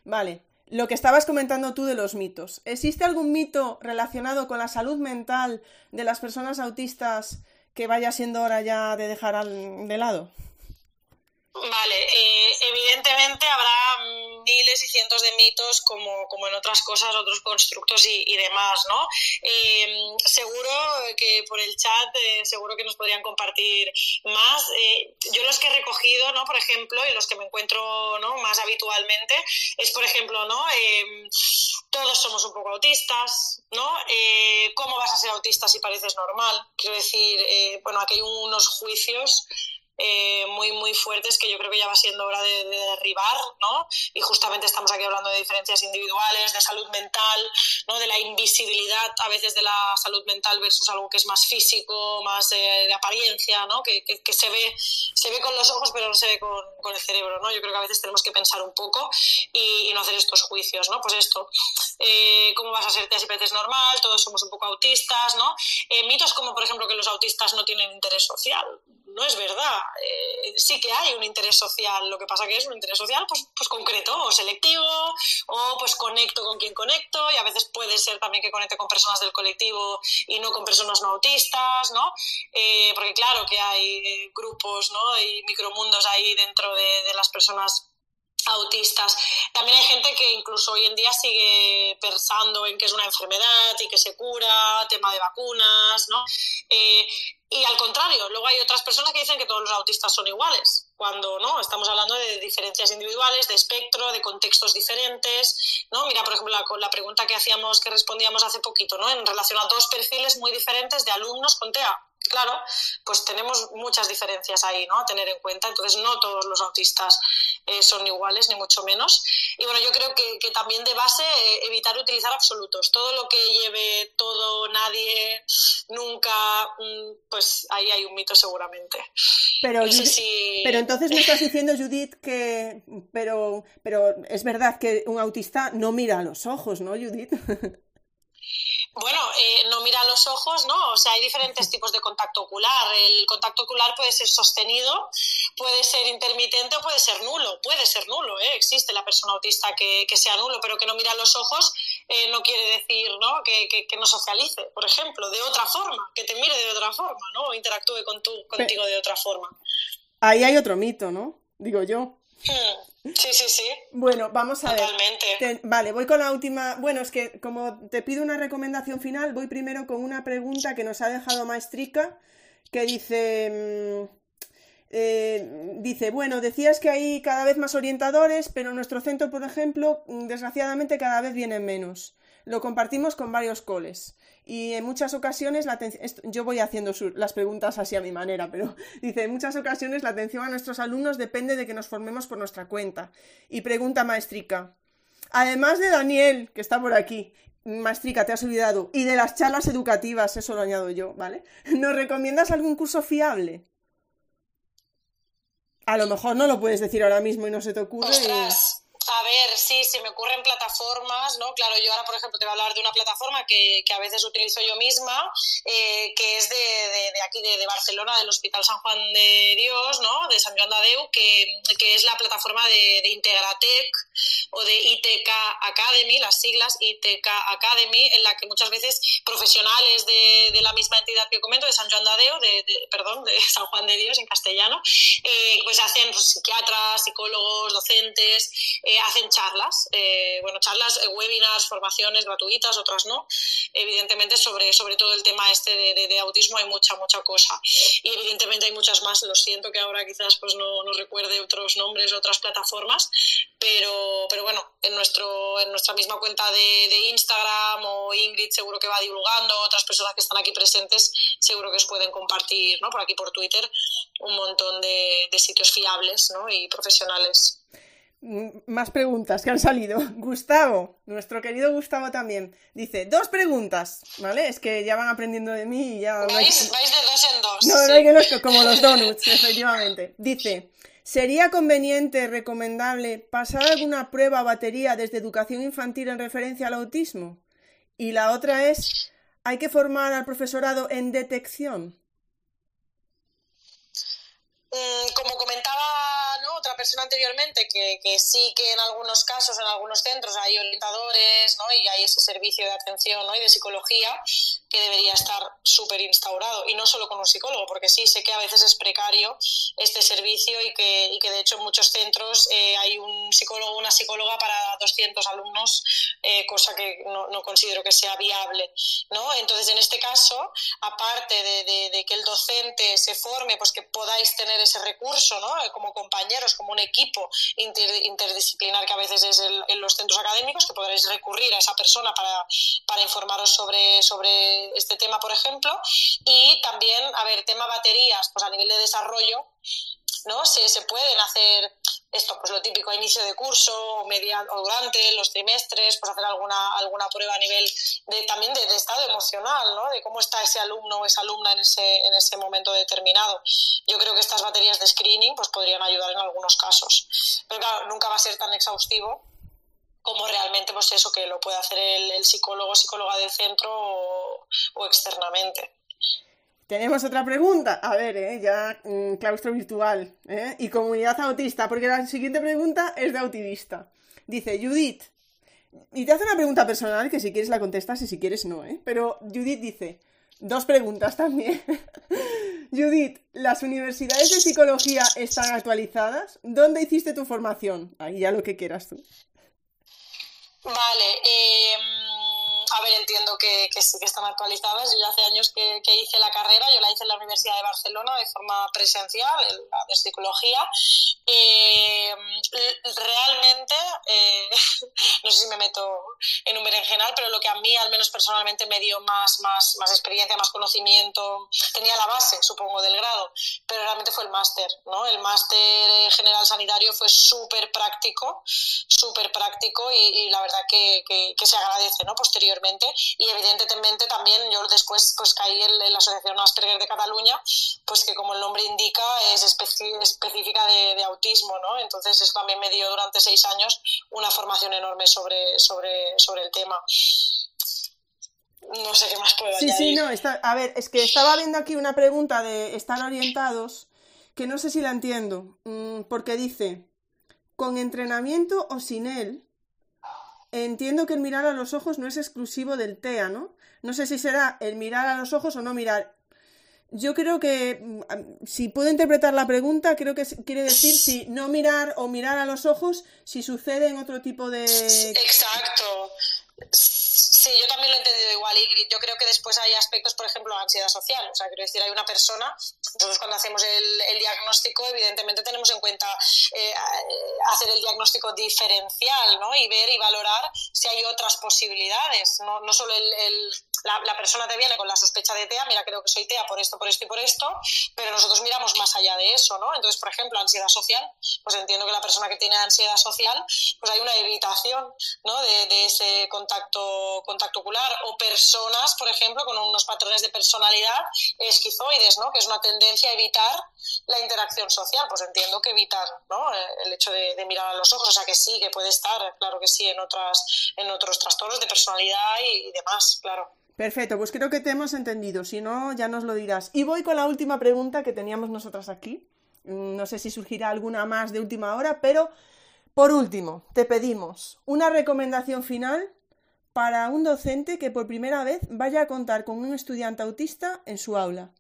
vale. Lo que estabas comentando tú de los mitos. ¿Existe algún mito relacionado con la salud mental de las personas autistas que vaya siendo hora ya de dejar de lado?
Vale, eh, evidentemente habrá miles y cientos de mitos como, como en otras cosas, otros constructos y, demás, ¿no? Eh, seguro que por el chat, eh, seguro que nos podrían compartir más. yo los que he recogido, ¿no? Por ejemplo, y los que me encuentro ¿no? más habitualmente, es, por ejemplo, ¿no? todos somos un poco autistas, ¿no? ¿Cómo vas a ser autista si pareces normal? Quiero decir, bueno, aquí hay unos juicios eh, muy, muy fuertes que yo creo que ya va siendo hora de, derribar, ¿no? Y justamente estamos aquí hablando de diferencias individuales, de salud mental, ¿no? De la invisibilidad a veces de la salud mental versus algo que es más físico, más de apariencia, ¿no? Que, que, se, ve, se ve con los ojos pero no se ve con, con, el cerebro, ¿no? Yo creo que a veces tenemos que pensar un poco y, no hacer estos juicios, ¿no? Pues esto, eh, ¿cómo vas a ser si pareces normal? Todos somos un poco autistas, ¿no? Eh, mitos como, por ejemplo, que los autistas no tienen interés social no es verdad. Eh, sí que hay un interés social, lo que pasa que es un interés social pues, pues concreto o selectivo, o pues conecto con quien conecto, y a veces puede ser también que conecte con personas del colectivo y no con personas no autistas, ¿no? Eh, porque claro que hay eh, grupos ¿no? y micromundos ahí dentro de, las personas autistas. También hay gente que incluso hoy en día sigue pensando en que es una enfermedad y que se cura, tema de vacunas, ¿no? Y al contrario, luego hay otras personas que dicen que todos los autistas son iguales, cuando no, estamos hablando de diferencias individuales, de espectro, de contextos diferentes, ¿no? Mira, por ejemplo, la, pregunta que hacíamos, que respondíamos hace poquito, ¿no? En relación a dos perfiles muy diferentes de alumnos con TEA Claro, pues tenemos muchas diferencias ahí, ¿no? A tener en cuenta. Entonces, no todos los autistas eh, son iguales, ni mucho menos. Y bueno, yo creo que, también de base eh, evitar utilizar absolutos. Todo lo que lleve todo, nadie, nunca, mm, pues ahí hay un mito seguramente.
Pero, pero entonces me estás diciendo, Judith, que. Pero, pero es verdad que un autista no mira a los ojos, ¿no, Judith?
Bueno, eh, no mira los ojos, ¿no? O sea, hay diferentes tipos de contacto ocular. El contacto ocular puede ser sostenido, puede ser intermitente o puede ser nulo. Puede ser nulo, ¿eh? Existe la persona autista que, sea nulo, pero que no mira los ojos eh, no quiere decir, ¿no? Que, no socialice, por ejemplo, de otra forma, que te mire de otra forma, ¿no? O interactúe con contigo de otra forma.
Ahí hay otro mito, ¿no? Digo yo.
Hmm. Sí, sí, sí.
Bueno, vamos a
ver.
vale, voy con la última. Bueno, es que como te pido una recomendación final, voy primero con una pregunta que nos ha dejado Maestrica, que dice. Mm, eh, dice, bueno, decías que hay cada vez más orientadores, pero en nuestro centro, por ejemplo, mm, desgraciadamente cada vez vienen menos. Lo compartimos con varios coles y en muchas ocasiones la atención, yo voy haciendo las preguntas así a mi manera, pero dice, en muchas ocasiones la atención a nuestros alumnos depende de que nos formemos por nuestra cuenta. Y pregunta maestrica, además de Daniel, que está por aquí, maestrica, te has olvidado, y de las charlas educativas, eso lo añado yo, ¿vale? ¿Nos recomiendas algún curso fiable? A lo mejor no lo puedes decir ahora mismo y no se te ocurre.
A ver, sí, se me ocurren plataformas, ¿no? Claro, yo ahora, por ejemplo, te voy a hablar de una plataforma que, que a veces utilizo yo misma, eh, que es de, de, aquí, de, Barcelona, del Hospital San Juan de Dios, ¿no? De San Joan de Déu, que, que es la plataforma de, Integratec o de ITK Academy, las siglas ITK Academy, en la que muchas veces profesionales de, de la misma entidad que comento, de San Joan de Déu, de, perdón, de San Juan de Dios en castellano, eh, pues hacen psiquiatras, psicólogos, docentes, eh, hacen charlas, eh, bueno, charlas, eh, webinars, formaciones gratuitas, otras no. Evidentemente, sobre, sobre todo el tema este de, autismo hay mucha, mucha cosa. Y evidentemente hay muchas más. Lo siento que ahora quizás pues no, no recuerde otros nombres, otras plataformas, pero, pero bueno, en, nuestro, en nuestra misma cuenta de, Instagram o Ingrid seguro que va divulgando, otras personas que están aquí presentes seguro que os pueden compartir, ¿no? Por aquí por Twitter, un montón de, de sitios fiables ¿no? y profesionales.
Más preguntas que han salido. Gustavo, nuestro querido Gustavo también, dice, dos preguntas, ¿vale? Es que ya van aprendiendo de mí y ya...
Vais, de dos en dos.
No, no hay que los, como los donuts, efectivamente. Dice, ¿sería conveniente, recomendable, pasar alguna prueba o batería desde educación infantil en referencia al autismo? Y la otra es, ¿hay que formar al profesorado en detección?
Mm, como comentaba persona anteriormente que, que, sí que en algunos casos, en algunos centros hay orientadores ¿no? y hay ese servicio de atención ¿no? y de psicología que debería estar súper instaurado y no solo con un psicólogo, porque sí, sé que a veces es precario este servicio y que, y que de hecho en muchos centros eh, hay un psicólogo una psicóloga para 200 alumnos, eh, cosa que no, no, considero que sea viable. ¿no? Entonces, en este caso, aparte de, de, de, que el docente se forme, pues que podáis tener ese recurso ¿no? como compañeros como un equipo interdisciplinar que a veces es en los centros académicos, que podréis recurrir a esa persona para, para informaros sobre, sobre este tema, por ejemplo. Y también, a ver, tema baterías, pues a nivel de desarrollo, ¿no? Se, se pueden hacer esto, pues lo típico a inicio de curso o, media, o durante los trimestres, pues hacer alguna, alguna prueba a nivel de, también de, estado emocional, ¿no? De cómo está ese alumno o esa alumna en ese, en ese momento determinado. Yo creo que estas baterías de screening pues podrían ayudar en algunos casos. Pero claro, nunca va a ser tan exhaustivo como realmente pues eso que lo puede hacer el, psicólogo o psicóloga del centro o externamente.
Tenemos otra pregunta. A ver, ¿eh? ya mm, claustro virtual ¿eh? y comunidad autista, porque la siguiente pregunta es de autista. Dice Judith, y te hace una pregunta personal que si quieres la contestas y si quieres no, ¿eh? Pero Judith dice, dos preguntas también. Judith, ¿las universidades de psicología están actualizadas? ¿Dónde hiciste tu formación? Ahí ya lo que quieras tú.
Vale, eh a ver, entiendo que, sí que están actualizadas. Yo ya hace años que, hice la carrera, yo la hice en la Universidad de Barcelona de forma presencial, en la de psicología. Eh, realmente, eh, no sé si me meto en un berenjenal, pero lo que a mí, al menos personalmente, me dio más, más, más experiencia, más conocimiento, tenía la base, supongo, del grado, pero realmente fue el máster, ¿no? El máster general sanitario fue súper práctico, súper práctico y, la verdad que, que se agradece, ¿no? Posteriormente y evidentemente también yo después pues caí en, la Asociación Asperger de Cataluña, pues que como el nombre indica es específica de, autismo, ¿no? Entonces eso también me dio durante seis años una formación enorme sobre, sobre, sobre el tema. no sé qué más puedo
Sí, sí, no, está, a ver, es que estaba viendo aquí una pregunta de estar orientados, que no sé si la entiendo, mm, porque dice, con entrenamiento o sin él, entiendo que el mirar a los ojos no es exclusivo del TEA, ¿no? No sé si será el mirar a los ojos o no mirar. Yo creo que, mm, si puedo interpretar la pregunta, creo que quiere decir si no mirar o mirar a los ojos, si sucede en otro tipo de...
Exacto. Sí, yo también lo he entendido igual, Ingrid. Yo creo que después hay aspectos, por ejemplo, ansiedad social. O sea, quiero decir, hay una persona, nosotros cuando hacemos el, diagnóstico, evidentemente tenemos en cuenta eh, hacer el diagnóstico diferencial, ¿no? Y ver y valorar si hay otras posibilidades. No, no solo el, la, persona te viene con la sospecha de TEA, mira, creo que soy TEA por esto, por esto y por esto, pero nosotros miramos más allá de eso, ¿no? Entonces, por ejemplo, ansiedad social, pues entiendo que la persona que tiene ansiedad social, pues hay una evitación, ¿no? De, de ese contacto contacto ocular o personas, por ejemplo, con unos patrones de personalidad esquizoides, ¿no? que es una tendencia a evitar la interacción social. Pues entiendo que evitar ¿no? el hecho de, mirar a los ojos, o sea que sí, que puede estar, claro que sí, en, otras, en otros trastornos de personalidad y, demás, claro.
Perfecto, pues creo que te hemos entendido, si no, ya nos lo dirás. Y voy con la última pregunta que teníamos nosotras aquí. Mm, no sé si surgirá alguna más de última hora, pero por último, te pedimos una recomendación final para un docente que por primera vez vaya a contar con un estudiante autista en su aula?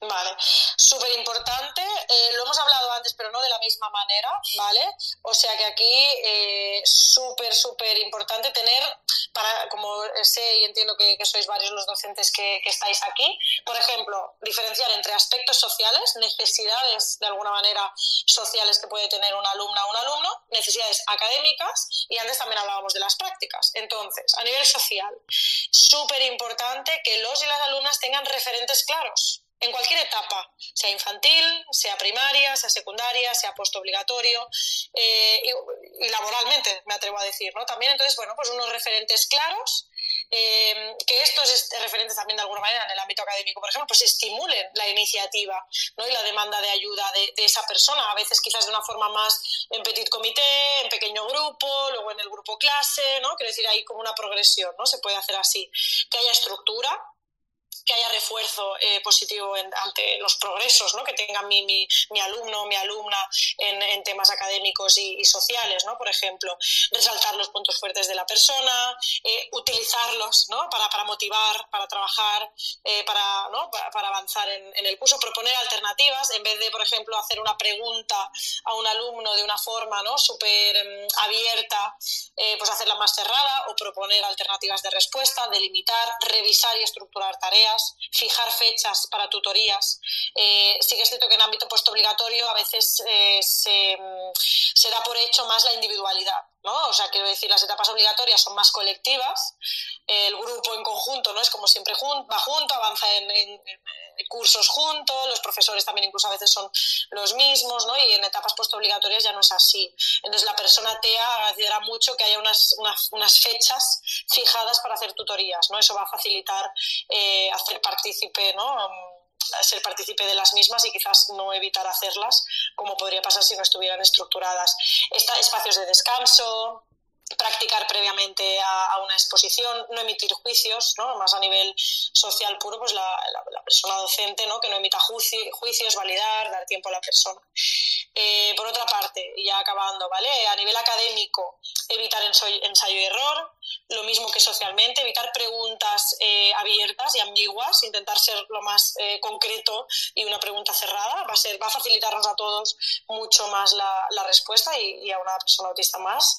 Vale, súper importante. Eh, lo hemos hablado antes, pero no de la misma manera, ¿vale? O sea que aquí eh, súper, súper importante tener, para, como sé y entiendo que, sois varios los docentes que, estáis aquí, por ejemplo, diferenciar entre aspectos sociales, necesidades de alguna manera sociales que puede tener una alumna o un alumno, necesidades académicas y antes también hablábamos de las prácticas. Entonces, a nivel social, súper importante que los y las alumnas tengan referentes claros en cualquier etapa, sea infantil, sea primaria, sea secundaria, sea postobligatorio eh, y, laboralmente, me atrevo a decir, ¿no? También, entonces, bueno, pues unos referentes claros, eh, que estos referentes también de alguna manera en el ámbito académico, por ejemplo, pues estimulen la iniciativa ¿no? y la demanda de ayuda de, de, esa persona, a veces quizás de una forma más en petit comité, en pequeño grupo, luego en el grupo clase, ¿no? Quiero decir, hay como una progresión, ¿no? Se puede hacer así, que haya estructura, que haya refuerzo eh, positivo ante los progresos ¿no? que tenga mi, mi, mi alumno mi alumna en, en temas académicos y, sociales, ¿no? por ejemplo, resaltar los puntos fuertes de la persona, eh, utilizarlos ¿no? para, para, motivar, para trabajar, eh, para, ¿no? para, avanzar en, en, el curso, proponer alternativas en vez de, por ejemplo, hacer una pregunta a un alumno de una forma ¿no? súper em, abierta, pues hacerla más cerrada o proponer alternativas de respuesta, delimitar, revisar y estructurar tareas fijar fechas para tutorías. Eh, sí que es cierto que en ámbito postobligatorio a veces eh, se, mm, se, da por hecho más la individualidad. ¿no? O sea, quiero decir, las etapas obligatorias son más colectivas, el grupo en conjunto no es como siempre va junto, avanza en, cursos juntos, los profesores también incluso a veces son los mismos, ¿no? Y en etapas postobligatorias ya no es así. Entonces la persona TEA considera mucho que haya unas, unas, fechas fijadas para hacer tutorías, ¿no? Eso va a facilitar eh, hacer partícipe, ¿no? ser partícipe de las mismas y quizás no evitar hacerlas, como podría pasar si no estuvieran estructuradas. Está espacios de descanso, practicar previamente a, una exposición, no emitir juicios, ¿no? más a nivel social puro, pues la, persona docente ¿no? que no emita juicios, validar, dar tiempo a la persona. Eh, por otra parte, ya acabando, ¿vale? A nivel académico, evitar ensayo y error, lo mismo que socialmente, evitar preguntas eh, abiertas y ambiguas, intentar ser lo más eh, concreto y una pregunta cerrada, va a, ser, va a facilitarnos a todos mucho más la, respuesta y, a una persona autista más.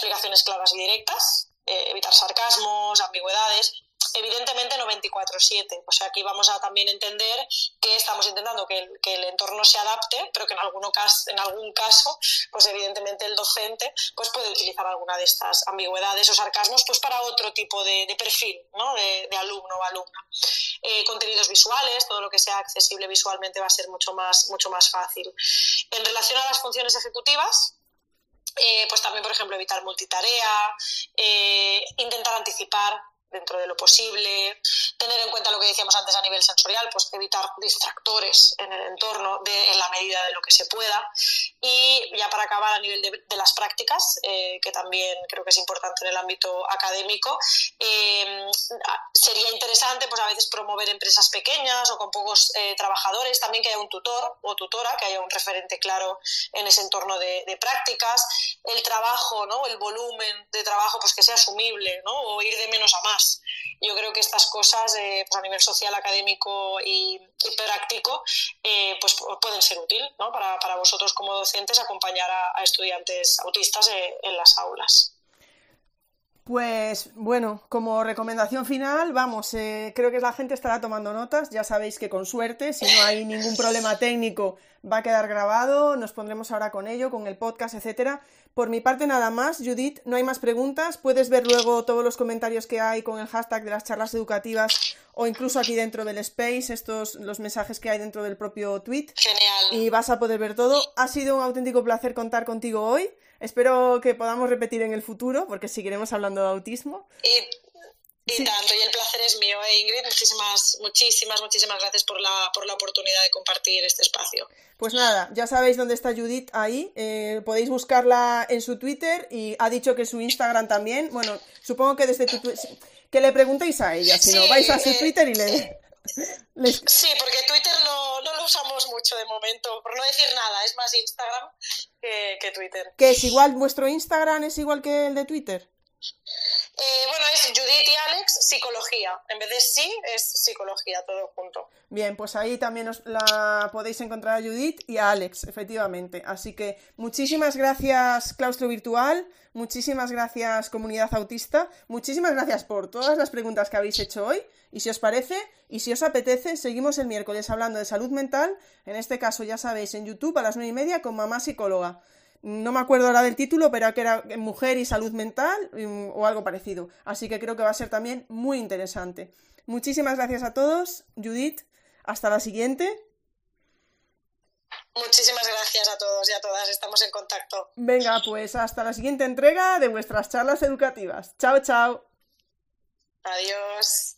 Explicaciones claras y directas, eh, evitar sarcasmos, ambigüedades, evidentemente no 24/7. O sea, aquí vamos a también entender que estamos intentando que el, entorno se adapte, pero que en, alguno en algún caso, pues evidentemente el docente pues puede utilizar alguna de estas ambigüedades o sarcasmos pues para otro tipo de, perfil de, alumno o alumna. Eh, contenidos visuales, todo lo que sea accesible visualmente va a ser mucho más, mucho más fácil. En relación a las funciones ejecutivas, eh, pues también, por ejemplo, evitar multitarea, eh, intentar anticipar dentro de lo posible, tener en cuenta lo que decíamos antes a nivel sensorial, pues evitar distractores en el entorno de, en la medida de lo que se pueda. Y ya para acabar a nivel de, las prácticas, eh, que también creo que es importante en el ámbito académico, eh, sería interesante pues a veces promover empresas pequeñas o con pocos eh, trabajadores, también que haya un tutor o tutora, que haya un referente claro en ese entorno de, de prácticas, el trabajo, ¿no? el volumen de trabajo pues que sea asumible ¿no? o ir de menos a más. Yo creo que estas cosas eh, pues a nivel social, académico y, práctico eh, pues pueden ser útil ¿no? para, para, vosotros como docentes acompañar a, estudiantes autistas eh, en las aulas.
Pues bueno, como recomendación final, vamos, creo que la gente estará tomando notas, ya sabéis que con suerte, si no hay ningún problema técnico, va a quedar grabado, nos pondremos ahora con ello, con el podcast, etcétera. Por mi parte nada más, Judith, no hay más preguntas, puedes ver luego todos los comentarios que hay con el hashtag de las charlas educativas o incluso aquí dentro del space, estos los mensajes que hay dentro del propio tweet.
Genial.
Y vas a poder ver todo. Ha sido un auténtico placer contar contigo hoy. Espero que podamos repetir en el futuro, porque seguiremos hablando de autismo.
Y, tanto, y el placer es mío, ¿eh, Ingrid. Muchísimas, muchísimas, muchísimas gracias por la, por la oportunidad de compartir este espacio.
Pues nada, ya sabéis dónde está Judith ahí. Eh, podéis buscarla en su Twitter y ha dicho que su Instagram también. Bueno, supongo que desde tu que le preguntéis a ella, si no vais a su eh, Twitter y le.
Sí, porque Twitter no, lo usamos mucho de momento, por no decir nada, es más Instagram que, Twitter.
¿Que es igual, vuestro Instagram es igual que el de Twitter?
Eh, bueno, es Judith y Alex, psicología. En vez de sí, es psicología, todo junto.
Bien, pues ahí también os la podéis encontrar a Judith y a Alex, efectivamente. Así que muchísimas gracias, Claustro Virtual. Muchísimas gracias, comunidad autista. Muchísimas gracias por todas las preguntas que habéis hecho hoy. Y si os parece y si os apetece, seguimos el miércoles hablando de salud mental. En este caso, ya sabéis, en YouTube a las nueve y media con mamá psicóloga. No me acuerdo ahora del título, pero que era Mujer y Salud Mental mm, o algo parecido. Así que creo que va a ser también muy interesante. Muchísimas gracias a todos. Judith, hasta la siguiente.
Muchísimas gracias a todos y a todas. Estamos en contacto.
Venga, pues hasta la siguiente entrega de vuestras charlas educativas. Chao, chao.
Adiós.